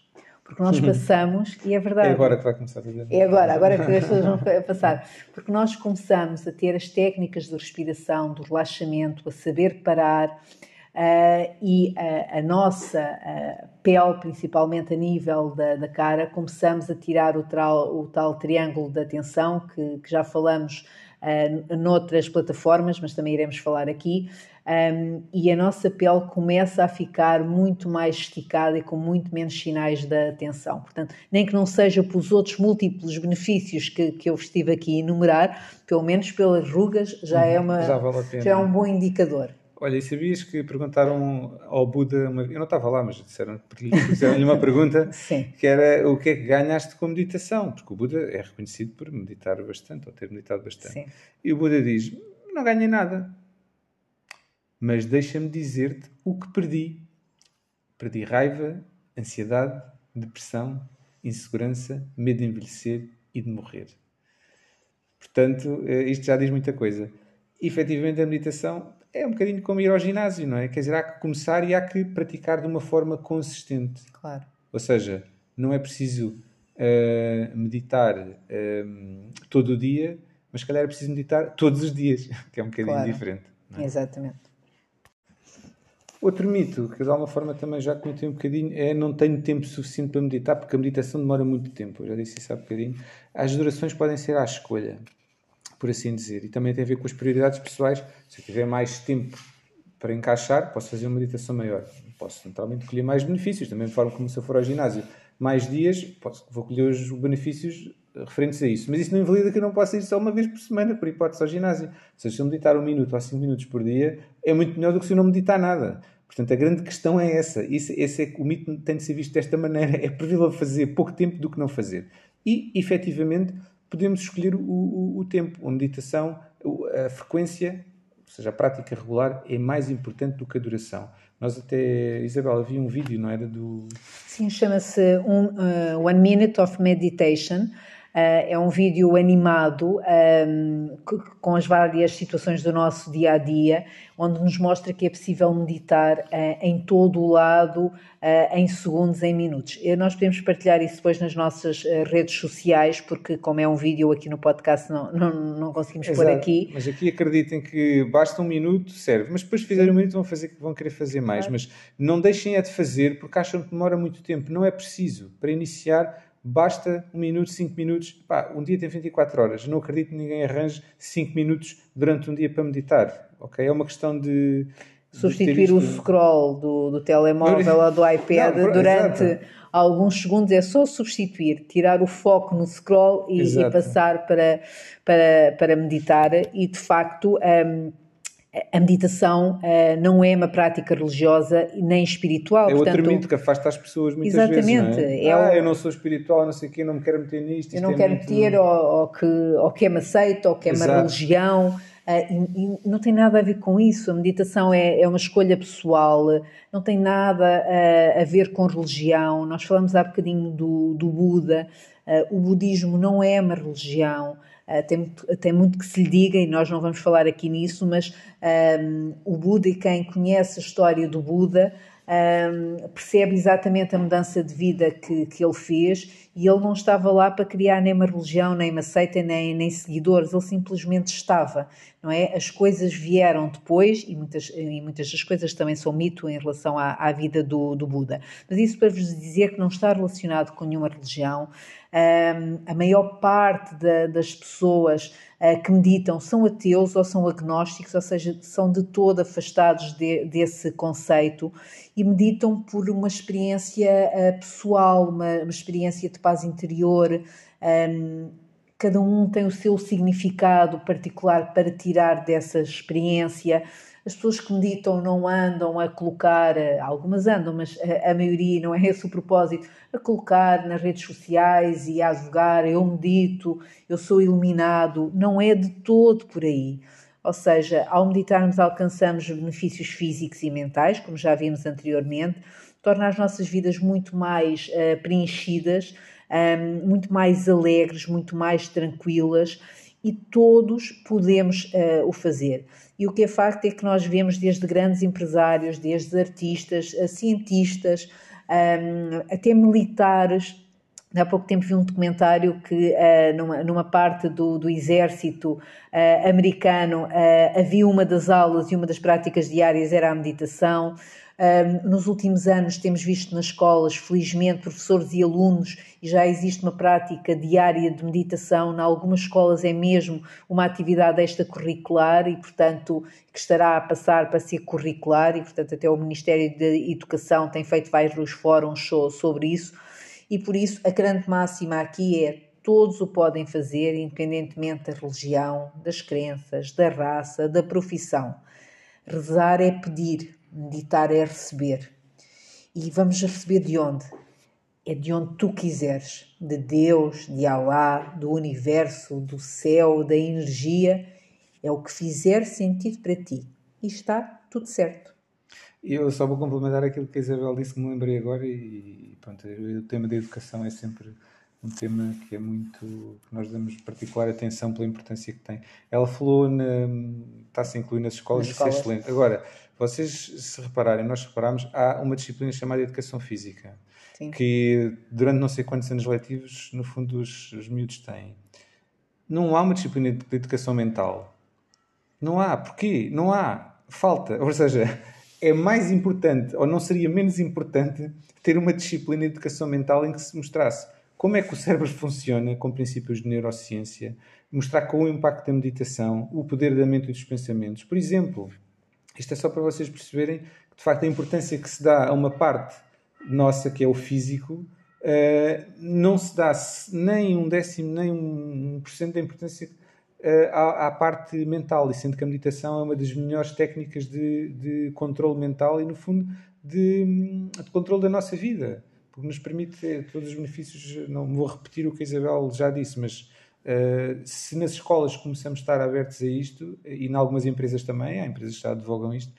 Porque nós passamos, e é verdade. É agora que vai começar a fazer. É agora, agora que as pessoas vão passar. Porque nós começamos a ter as técnicas de respiração, do relaxamento, a saber parar, uh, e a, a nossa uh, pele, principalmente a nível da, da, cara, começamos a tirar o, tal, o tal triângulo da atenção, que, que já falamos uh, noutras plataformas, mas também iremos falar aqui um, e a nossa pele começa a ficar muito mais esticada e com muito menos sinais da atenção. Portanto, nem que não seja pelos outros múltiplos benefícios que, que eu estive aqui a enumerar, pelo menos pelas rugas já é, uma, já, vale já é um bom indicador. Olha, e sabias que perguntaram ao Buda, uma... eu não estava lá, mas disseram, fizeram-lhe uma pergunta que era o que é que ganhaste com meditação? Porque o Buda é reconhecido por meditar bastante, ou ter meditado bastante. Sim. E o Buda diz, não ganhei nada mas deixa-me dizer-te o que perdi. Perdi raiva, ansiedade, depressão, insegurança, medo de envelhecer e de morrer. Portanto, eh, isto já diz muita coisa. Efetivamente, a meditação é um bocadinho como ir ao ginásio, não é? Quer dizer, há que começar e há que praticar de uma forma consistente. Claro. Ou seja, não é preciso uh, meditar uh, todo o dia, mas se calhar é preciso meditar todos os dias, que é um bocadinho claro. diferente. É? Exatamente. Outro mito, que de alguma forma também já comentei um bocadinho, é não tenho tempo suficiente para meditar, porque a meditação demora muito tempo. Eu já disse isso há bocadinho. As durações podem ser à escolha, por assim dizer. E também tem a ver com as prioridades pessoais. Se eu tiver mais tempo para encaixar, posso fazer uma meditação maior. Posso naturalmente colher mais benefícios, também de forma como se eu for ao ginásio. Mais dias, posso, vou colher os benefícios referentes a isso. Mas isso não invalida que eu não possa ir só uma vez por semana, por hipótese, ao ginásio. Ou seja, se eu meditar um minuto ou cinco minutos por dia, é muito melhor do que se eu não meditar nada. Portanto, a grande questão é essa. Isso, esse é, o mito tem de ser visto desta maneira. É preferível fazer pouco tempo do que não fazer. E, efetivamente, podemos escolher o, o, o tempo. A meditação, a frequência, ou seja, a prática regular, é mais importante do que a duração. Nós até, Isabel, havia um vídeo, não era? Do... Sim, chama-se um, uh, One Minute of Meditation é um vídeo animado um, com as várias situações do nosso dia a dia, onde nos mostra que é possível meditar uh, em todo o lado, uh, em segundos, em minutos. E nós podemos partilhar isso depois nas nossas redes sociais, porque, como é um vídeo aqui no podcast, não, não, não conseguimos Exato. pôr aqui. Mas aqui acreditem que basta um minuto, serve. Mas depois, se fizerem um minuto, vão, fazer, vão querer fazer mais. Mas não deixem é de fazer, porque acham que demora muito tempo. Não é preciso. Para iniciar basta um minuto, cinco minutos. Pá, um dia tem 24 horas. Não acredito que ninguém arranje cinco minutos durante um dia para meditar. Ok? É uma questão de. Substituir o scroll do, do telemóvel ou do iPad não, durante exato. alguns segundos é só substituir, tirar o foco no scroll e, e passar para, para, para meditar. E de facto. Um, a meditação uh, não é uma prática religiosa nem espiritual. É portanto, outro mito que afasta as pessoas muitas exatamente, vezes. É? É ah, o... eu não sou espiritual, não sei o quê, não me quero meter nisto. Eu não é quero muito... meter ou, ou, que, ou que é-me aceito, ou que é uma religião. Uh, e, e, não tem nada a ver com isso. A meditação é, é uma escolha pessoal, não tem nada a, a, ver com religião. Nós falamos há bocadinho do, do Buda. Uh, o budismo não é uma religião. Uh, tem, tem, muito que se lhe diga, e nós não vamos falar aqui nisso, mas um, o Buda e quem conhece a história do Buda um, percebe exatamente a mudança de vida que, que ele fez e ele não estava lá para criar nem uma religião, nem uma seita, nem, nem seguidores, ele simplesmente estava, não é? As coisas vieram depois e muitas, e muitas das coisas também são mito em relação à, à vida do, do Buda. Mas isso para vos dizer que não está relacionado com nenhuma religião. A maior parte da, das pessoas uh, que meditam são ateus ou são agnósticos, ou seja, são de todo afastados de, desse conceito e meditam por uma experiência uh, pessoal, uma, uma, experiência de paz interior. Cada um tem o seu significado particular para tirar dessa experiência. As pessoas que meditam não andam a colocar, eh, algumas andam, mas a, a maioria não é esse o propósito, a colocar nas redes sociais e a advogar, eu medito, eu sou iluminado, não é de todo por aí. Ou seja, ao meditarmos alcançamos benefícios físicos e mentais, como já vimos anteriormente, torna as nossas vidas muito mais uh, preenchidas, um, muito mais alegres, muito mais tranquilas e todos podemos uh, o fazer. E o que é facto é que nós vemos desde grandes empresários, desde artistas, a cientistas, um, até militares. Há pouco tempo vi um documentário que, uh, numa, numa parte do, do exército uh, americano, uh, havia uma das aulas e uma das práticas diárias era a meditação. Um, nos últimos anos temos visto nas escolas, felizmente, professores e alunos, e já existe uma prática diária de meditação. Em algumas escolas é mesmo uma atividade extracurricular e, portanto, que estará a passar para ser curricular, e, portanto, até o Ministério da Educação tem feito vários fóruns sobre isso. E por isso a grande máxima aqui é todos o podem fazer, independentemente da religião, das crenças, da raça, da profissão. Rezar é pedir, Meditar é receber. E vamos receber de onde? É de onde tu quiseres. De Deus, de Alá, do universo, do céu, da energia. É o que fizer sentido para ti. E está tudo certo. Eu só vou complementar aquilo que a Isabel disse, que me lembrei agora, e pronto, o tema da educação é sempre um tema que é muito que nós damos particular atenção pela importância que tem. Ela falou na está-se a incluir nas escolas, nas isso é excelente. Agora, vocês se repararem, nós reparamos, há uma disciplina chamada Educação Física, Sim. que durante não sei quantos anos letivos, no fundo, os, os miúdos têm. Não há uma disciplina de Educação Mental. Não há. Porquê? Não há. Falta. Ou seja, é mais importante, ou não seria menos importante, ter uma disciplina de Educação Mental em que se mostrasse como é que o cérebro funciona com princípios de neurociência, mostrar qual o impacto da meditação, o poder da mente e dos pensamentos. Por exemplo, isto é só para vocês perceberem que, de facto, a importância que se dá a uma parte nossa, que é o físico, uh, não se dá nem um décimo, nem um por cento da importância à, à, parte mental. E sendo que a meditação é uma das melhores técnicas de, de controle mental e, no fundo, de, de controle da nossa vida porque nos permite todos os benefícios. Não vou repetir o que a Isabel já disse, mas uh, se nas escolas começamos a estar abertos a isto, e em algumas empresas também, há empresas que já advogam isto,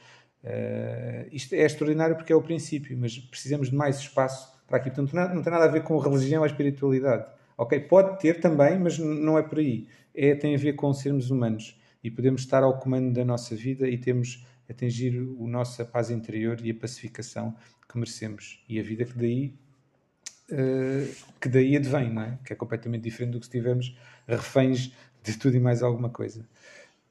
uh, isto é extraordinário porque é o princípio, mas precisamos de mais espaço para aqui. Portanto, não, não tem nada a ver com religião ou espiritualidade. Ok, pode ter também, mas não é por aí. É, tem a ver com sermos humanos e podemos estar ao comando da nossa vida e temos atingir a nossa paz interior e a pacificação que merecemos e a vida que daí que daí advém, não é? Que é completamente diferente do que se tivermos reféns de tudo e mais alguma coisa.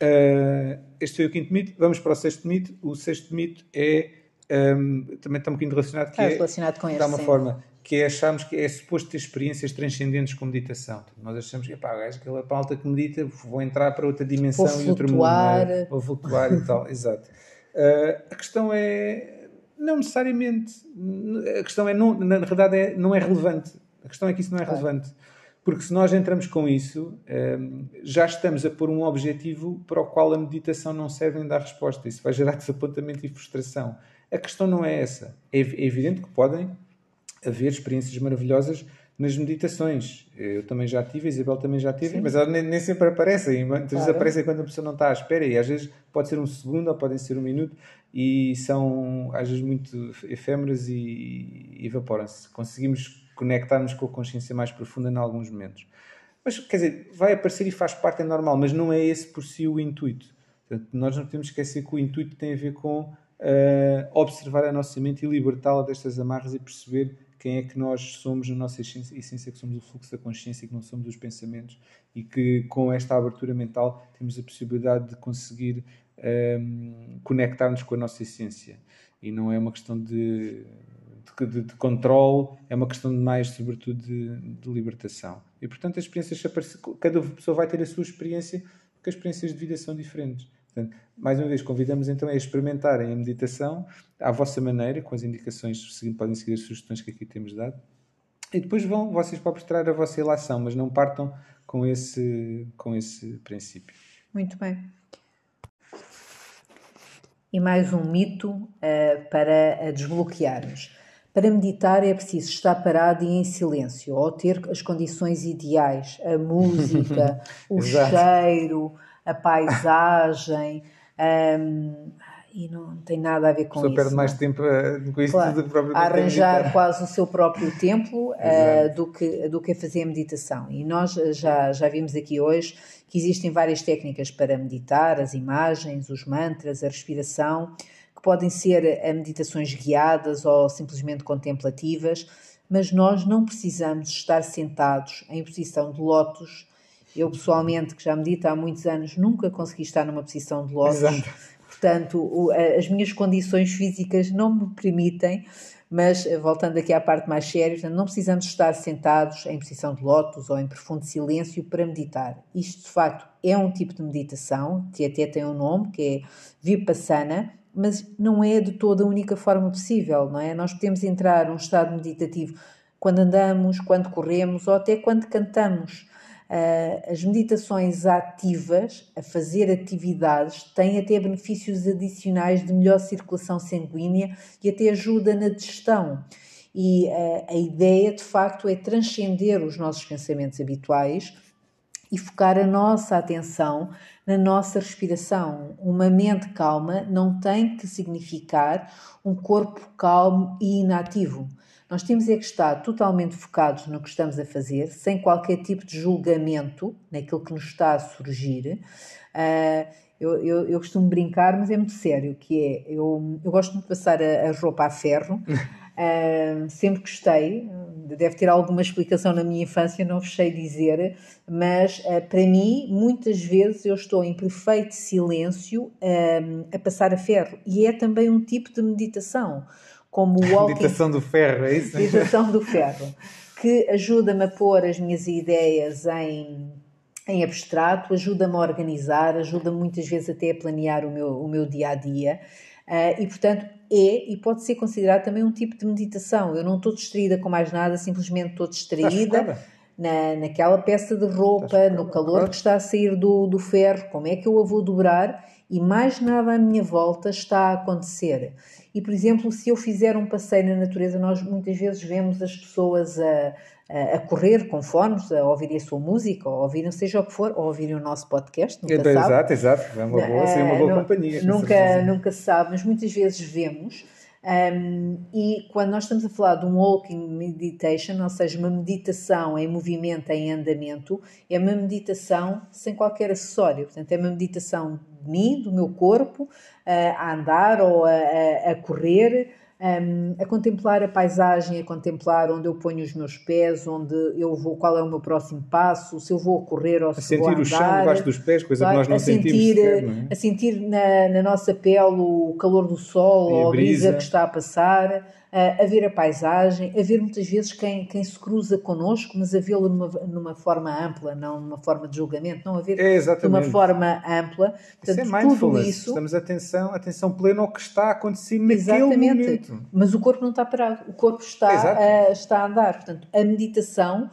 Uh, este foi o quinto mito. Vamos para o sexto mito. O sexto mito é um, ehm, também está um bocadinho relacionado, que é, é relacionado com de uma forma que é acharmos que é suposto ter experiências transcendentes com meditação. Nós achamos que, pá, gajo, aquela pauta que medita, vou entrar para outra dimensão e outro mundo. É? Vou flutuar e tal, exato. Uh, a questão é, não necessariamente. A questão é, não, na verdade, é, não é relevante. A questão é que isso não é claro. relevante. Porque se nós entramos com isso, ehm, já estamos a pôr um objetivo para o qual a meditação não serve em dar resposta. Isso vai gerar desapontamento e frustração. A questão não é essa. É, é evidente que podem haver experiências maravilhosas nas meditações. Eu também já tive, a Isabel também já teve, Sim. mas elas nem, nem, sempre aparecem. Muitas vezes aparecem quando a pessoa não está à espera e às vezes pode ser um segundo ou podem ser um minuto e são às vezes muito efêmeras e, e evaporam-se. Conseguimos conectar-nos com a consciência mais profunda em alguns momentos. Mas, quer dizer, vai aparecer e faz parte, é normal, mas não é esse por si o intuito. Portanto, nós não podemos esquecer que o intuito tem a ver com uh, observar a nossa mente e libertá-la destas amarras e perceber quem é que nós somos na nossa essência, que somos o fluxo da consciência, que não somos os pensamentos e que com esta abertura mental temos a possibilidade de conseguir um, conectar-nos com a nossa essência. E não é uma questão de, de, de, de controle, é uma questão de mais, sobretudo, de, de libertação. E portanto, as experiências, cada pessoa vai ter a sua experiência, porque as experiências de vida são diferentes. Portanto, mais uma vez, convidamos então a experimentarem a meditação à vossa maneira, com as indicações, podem seguir as sugestões que aqui temos dado. E depois vão vocês próprios trazer a vossa ilação, mas não partam com esse, com esse princípio. Muito bem. E mais um mito uh, para desbloquearmos. Para meditar é preciso estar parado e em silêncio, ou ter as condições ideais, a música, o cheiro, a paisagem. Um, e não tem nada a ver com isso. perde mais tempo uh, com isso claro, do que propriamente a arranjar quase o seu próprio templo uh, do, que, do que a fazer a meditação. E nós já, já vimos aqui hoje que existem várias técnicas para meditar, as imagens, os mantras, a respiração, que podem ser eh, meditações guiadas ou simplesmente contemplativas, mas nós não precisamos estar sentados em posição de lótus eu, pessoalmente, que já medito há muitos anos, nunca consegui estar numa posição de lótus. Exato. Portanto, o, as minhas condições físicas não me permitem, mas eh, voltando aqui à parte mais séria, não precisamos estar sentados em posição de lótus ou em profundo silêncio para meditar. Isto, de facto, é um tipo de meditação, que até tem um nome, que é Vipassana, mas não é de toda a única forma possível, não é? Nós podemos entrar num estado meditativo quando andamos, quando corremos ou até quando cantamos. Uh, as meditações ativas, a fazer atividades, têm até benefícios adicionais de melhor circulação sanguínea e até ajuda na digestão. E uh, a ideia, de facto, é transcender os nossos pensamentos habituais e focar a nossa atenção na nossa respiração. Uma mente calma não tem que significar um corpo calmo e inativo. Nós temos é que estar totalmente focados no que estamos a fazer, sem qualquer tipo de julgamento naquilo que nos está a surgir. Uh, eu, eu, eu, costumo brincar, mas é muito sério, que é, eu, eu gosto muito de passar a, a roupa a ferro, uh, sempre gostei, deve ter alguma explicação na minha infância, não vos sei dizer, mas uh, para mim, muitas vezes eu estou em perfeito silêncio a passar a ferro, e é também um tipo de meditação, como o walking... Meditação do ferro, é isso? Meditação do ferro, que ajuda-me a pôr as minhas ideias em, em abstrato, ajuda-me a organizar, ajuda-me muitas vezes até a planear o meu, o meu dia a dia. Uh, e, portanto, é e pode ser considerado também um tipo de meditação. Eu não estou distraída com mais nada, simplesmente estou distraída na, naquela peça de roupa, no calor que está a sair do, do ferro, como é que eu a vou dobrar e mais nada à minha volta está a acontecer. E, por exemplo, se eu fizer um passeio na natureza, nós muitas vezes vemos as pessoas a, a, correr com fones, a ouvirem a sua música, ou ouvirem seja o que for, ou ouvirem o nosso podcast, nunca então, sabe. Exato, exato. É uma boa, é uma boa companhia. Nunca, nunca se sabe, mas muitas vezes vemos. Um, e quando nós estamos a falar de um walking meditation, ou seja, uma meditação em movimento, em andamento, é uma meditação sem qualquer acessório. Portanto, é uma meditação de mim, do meu corpo, uh, a andar ou a, a correr, um, a contemplar a paisagem, a contemplar onde eu ponho os meus pés, onde eu vou, qual é o meu próximo passo, se eu vou correr ou a se vou andar. A sentir o chão debaixo dos pés, coisa que nós não a sentimos sentir, sequer, não é? A sentir na, na, nossa pele o calor do sol, ou a brisa que está a passar a ver a paisagem, a ver muitas vezes quem, quem se cruza connosco, mas a vê-lo numa, numa forma ampla, não numa forma de julgamento, não a ver é, de uma forma ampla. Portanto, isso é tudo isso. Estamos atenção, atenção plena ao que está a acontecer naquele exatamente. momento. Mas o corpo não está parado, o corpo está, a, está a andar. Portanto, a meditação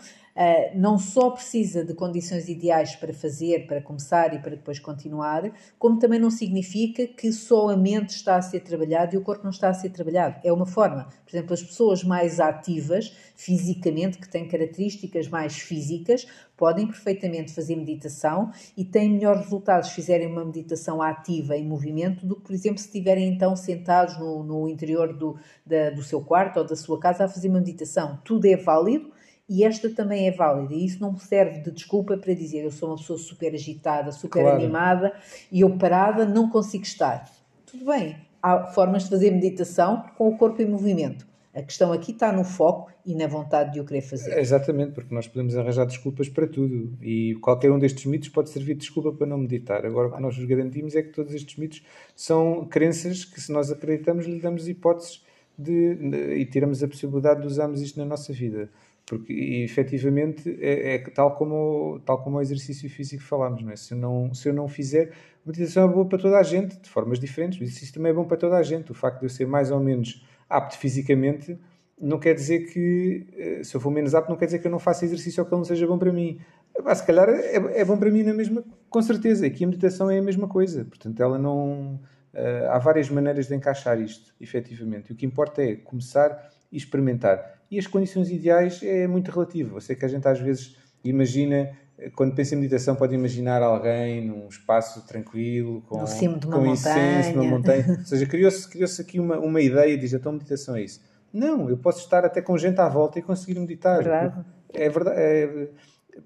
não só precisa de condições ideais para fazer, para começar e para depois continuar, como também não significa que só a mente está a ser trabalhada e o corpo não está a ser trabalhado. É uma forma. Por exemplo, as pessoas mais ativas fisicamente, que têm características mais físicas, podem perfeitamente fazer meditação e têm melhores resultados se fizerem uma meditação ativa em movimento do que, por exemplo, se estiverem então sentados no, no interior do, da, do seu quarto ou da sua casa a fazer uma meditação. Tudo é válido e esta também é válida. E isso não serve de desculpa para dizer eu sou uma pessoa super agitada, super claro. animada e eu parada não consigo estar. Tudo bem, há formas de fazer meditação com o corpo em movimento. A questão aqui está no foco e na vontade de o querer fazer. Exatamente, porque nós podemos arranjar desculpas para tudo e qualquer um destes mitos pode servir de desculpa para não meditar. Agora, o que nós garantimos é que todos estes mitos são crenças que, se nós acreditamos, lhe damos hipóteses de, de, e tiramos a possibilidade de usarmos isto na nossa vida. Porque, e, efetivamente, é, é, tal, como, tal como o exercício físico falámos, não é? Se eu não, se eu não fizer, a meditação é boa para toda a gente, de formas diferentes, o exercício também é bom para toda a gente. O facto de eu ser mais ou menos apto fisicamente não quer dizer que, eh, se eu for menos apto, não quer dizer que eu não faça exercício ou que ele não seja bom para mim. Ah, se calhar é, é, bom para mim na mesma, com certeza. Aqui a meditação é a mesma coisa. Portanto, ela não. Uh, há várias maneiras de encaixar isto, efetivamente. E o que importa é começar e experimentar. E as condições ideais é muito relativo. Eu sei que a gente às vezes imagina, quando pensa em meditação, pode imaginar alguém num espaço tranquilo, com, no cimo de uma com incenso, numa montanha. Ou seja, criou-se criou aqui uma, uma ideia e diz: então meditação é isso. Não, eu posso estar até com gente à volta e conseguir meditar. Verdade. É verdade. É,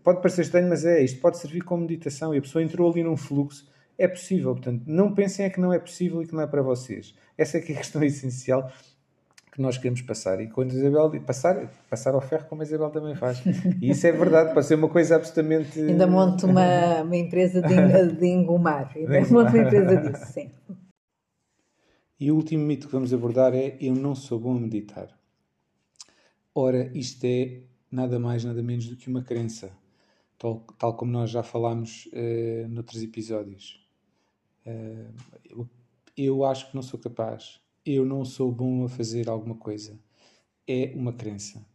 pode parecer estranho, mas é. Isto pode servir como meditação e a pessoa entrou ali num fluxo. É possível, portanto, não pensem é que não é possível e que não é para vocês. Essa é que é a questão essencial que nós queremos passar. E quando a Isabel passar, passar ao ferro, como a Isabel também faz. E isso é verdade, pode ser uma coisa absolutamente. Ainda monto uma, uma empresa de, de engomar. Ainda monto uma empresa disso, sim. E o último mito que vamos abordar é: eu não sou bom a meditar. Ora, isto é nada mais, nada menos do que uma crença, tal, tal como nós já falámos uh, noutros episódios. Uh, eu, eu acho que não sou capaz, eu não sou bom a fazer alguma coisa. É uma crença.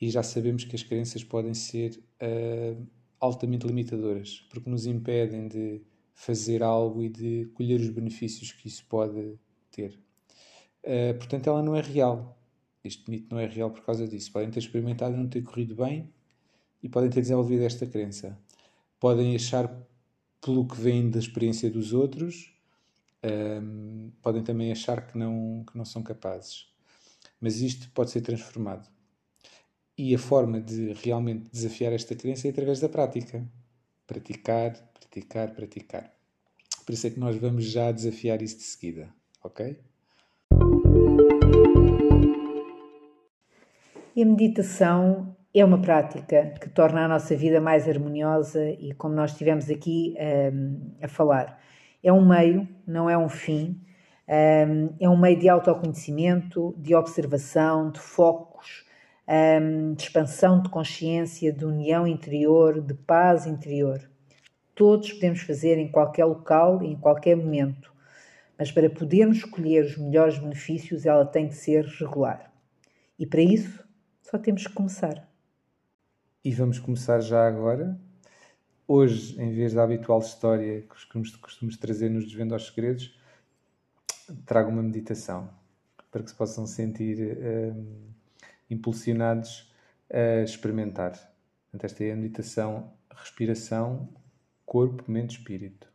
E já sabemos que as crenças podem ser uh, altamente limitadoras, porque nos impedem de fazer algo e de colher os benefícios que isso pode ter. Uh, portanto, ela não é real. Este mito não é real por causa disso. Podem ter experimentado e não ter corrido bem e podem ter desenvolvido esta crença. Podem achar, pelo que vem da experiência dos outros, um, podem também achar que não, que não são capazes. Mas isto pode ser transformado. E a forma de realmente desafiar esta crença é através da prática. Praticar, praticar, praticar. Por isso é que nós vamos já desafiar isso de seguida ok? E a meditação é uma prática que torna a nossa vida mais harmoniosa e, como nós estivemos aqui um, a falar, é um meio, não é um fim, um, é um meio de autoconhecimento, de observação, de focos, um, de expansão de consciência, de união interior, de paz interior. Todos podemos fazer em qualquer local e em qualquer momento mas para podermos escolher os melhores benefícios, ela tem que ser regular. E para isso, só temos que começar. E vamos começar já agora. Hoje, em vez da habitual história que costumamos trazer nos Desvendo aos Segredos, trago uma meditação para que se possam sentir um, impulsionados a experimentar. Portanto, esta é a meditação respiração, corpo, mente, espírito.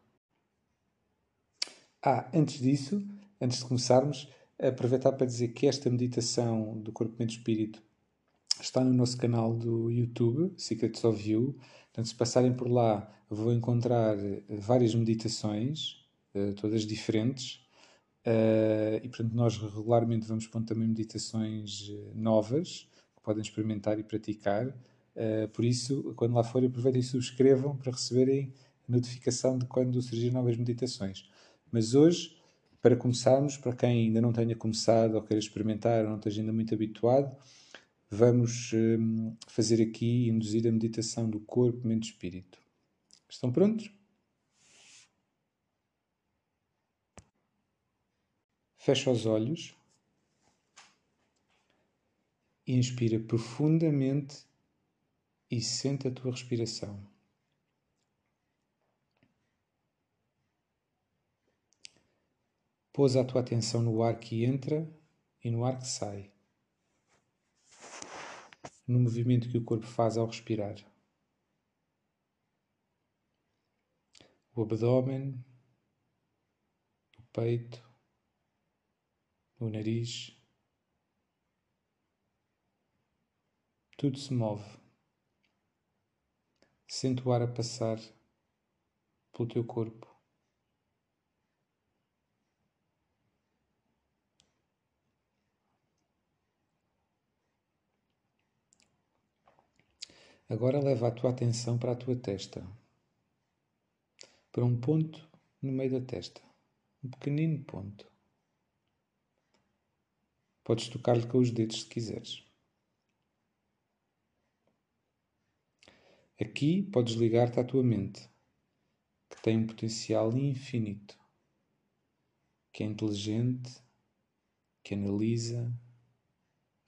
Ah, antes disso, antes de começarmos, aproveitar para dizer que esta meditação do Corpo, Mente Espírito está no nosso canal do YouTube, Secrets of You. Portanto, se passarem por lá, vão encontrar eh, várias meditações, eh, todas diferentes. Eh, e, portanto, nós regularmente vamos pondo também meditações novas, que podem experimentar e praticar. Por isso, quando lá forem, aproveitem e subscrevam para receberem notificação de quando surgirem novas meditações. Mas hoje, para começarmos, para quem ainda não tenha começado ou queira experimentar ou não esteja ainda muito habituado, vamos hum, fazer aqui induzir a meditação do corpo, mente e espírito. Estão prontos? Fecha os olhos inspira profundamente e sente a tua respiração. Pôs a tua atenção no ar que entra e no ar que sai, no movimento que o corpo faz ao respirar. O abdômen, o peito, o nariz, tudo se move. Sente o ar a passar pelo teu corpo. Agora leva a tua atenção para a tua testa, para um ponto no meio da testa, um pequenino ponto. Podes tocar-lhe com os dedos se quiseres. Aqui podes ligar-te à tua mente, que tem um potencial infinito, que é inteligente, que analisa,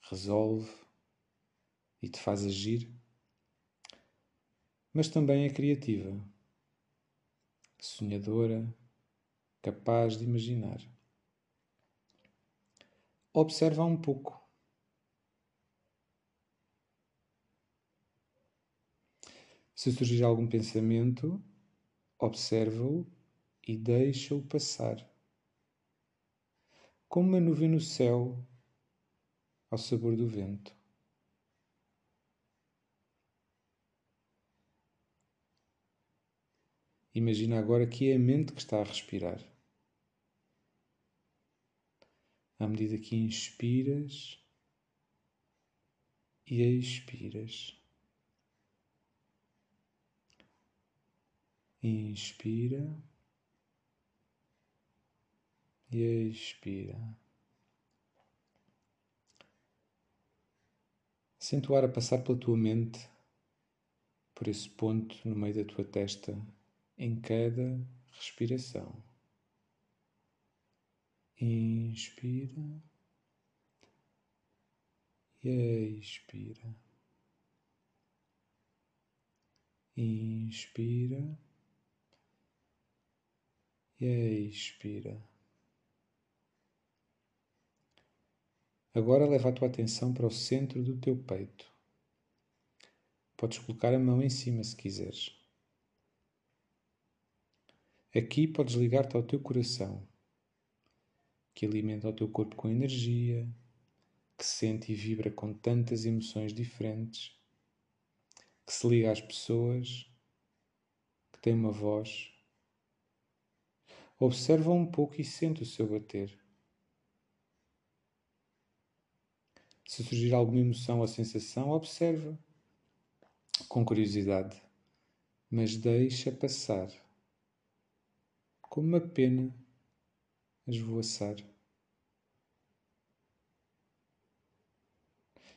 resolve e te faz agir mas também é criativa, sonhadora, capaz de imaginar. Observa um pouco. Se surgir algum pensamento, observa-o e deixa-o passar. Como uma nuvem no céu, ao sabor do vento. Imagina agora que é a mente que está a respirar. À medida que inspiras e expiras. Inspira e expira. Sente o ar a passar pela tua mente, por esse ponto no meio da tua testa em cada respiração. Inspira e expira. Inspira e expira. Agora leva a tua atenção para o centro do teu peito. Podes colocar a mão em cima se quiseres. Aqui podes ligar-te ao teu coração, que alimenta o teu corpo com energia, que sente e vibra com tantas emoções diferentes, que se liga às pessoas, que tem uma voz. Observa um pouco e sente o seu bater. Se surgir alguma emoção ou sensação, observa com curiosidade, mas deixa passar como uma pena esvoaçar.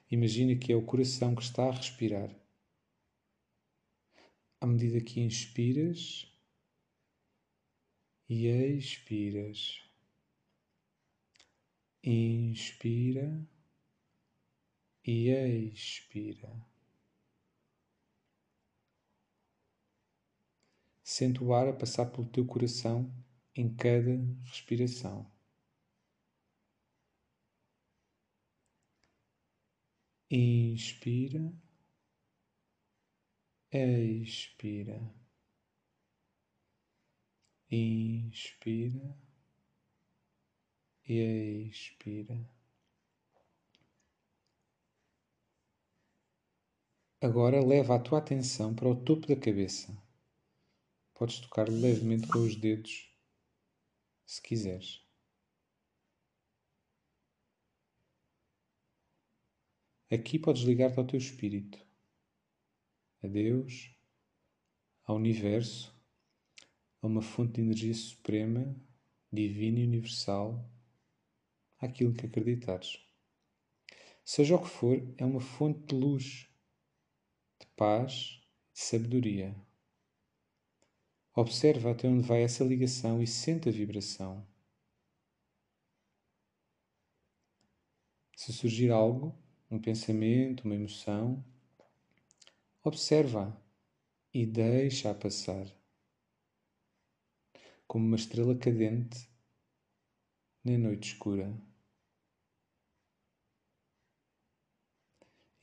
Imagina que é o coração que está a respirar. À medida que inspiras e expiras, inspira e expira. Sente o ar a passar pelo teu coração em cada respiração. Inspira, expira. Inspira e expira. Agora leva a tua atenção para o topo da cabeça. Podes tocar levemente com os dedos, se quiseres. Aqui podes ligar-te ao teu espírito, a Deus, ao universo, a uma fonte de energia suprema, divina e universal, àquilo que acreditares. Seja o que for, é uma fonte de luz, de paz, de sabedoria. Observa até onde vai essa ligação e sente a vibração. Se surgir algo, um pensamento, uma emoção, Observa e deixa-a passar, como uma estrela cadente na noite escura.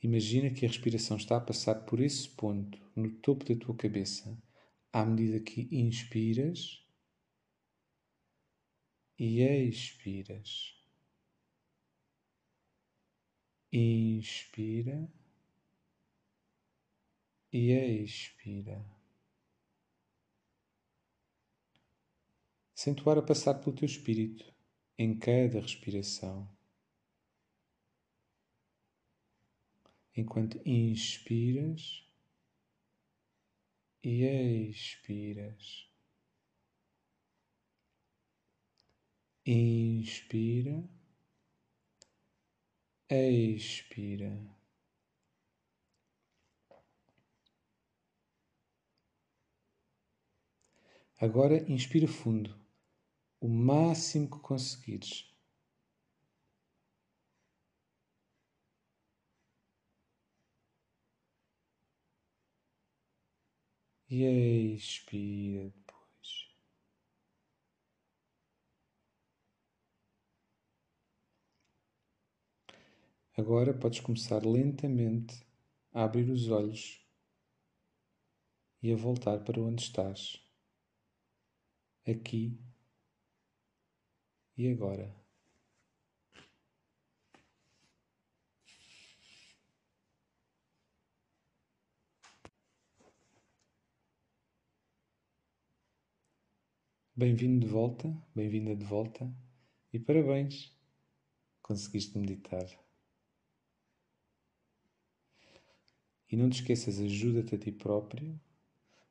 Imagina que a respiração está a passar por esse ponto, no topo da tua cabeça, à medida que inspiras e expiras. Inspira e expira. Sente o ar a passar pelo teu espírito em cada respiração. Enquanto inspiras e expiras. Inspira, expira. Agora inspira fundo, o máximo que conseguires. E expira depois. Agora podes começar lentamente a abrir os olhos e a voltar para onde estás aqui e agora. Bem-vindo de volta, bem-vinda de volta e parabéns, conseguiste meditar. E não te esqueças, ajuda-te a ti próprio,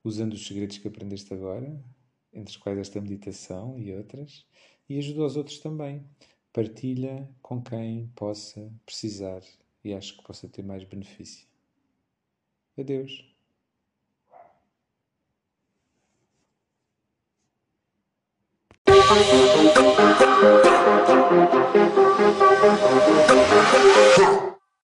usando os segredos que aprendeste agora, entre os quais esta meditação e outras, e ajuda os outros também. Partilha com quem possa precisar e acho que possa ter mais benefício. Adeus. Thank you.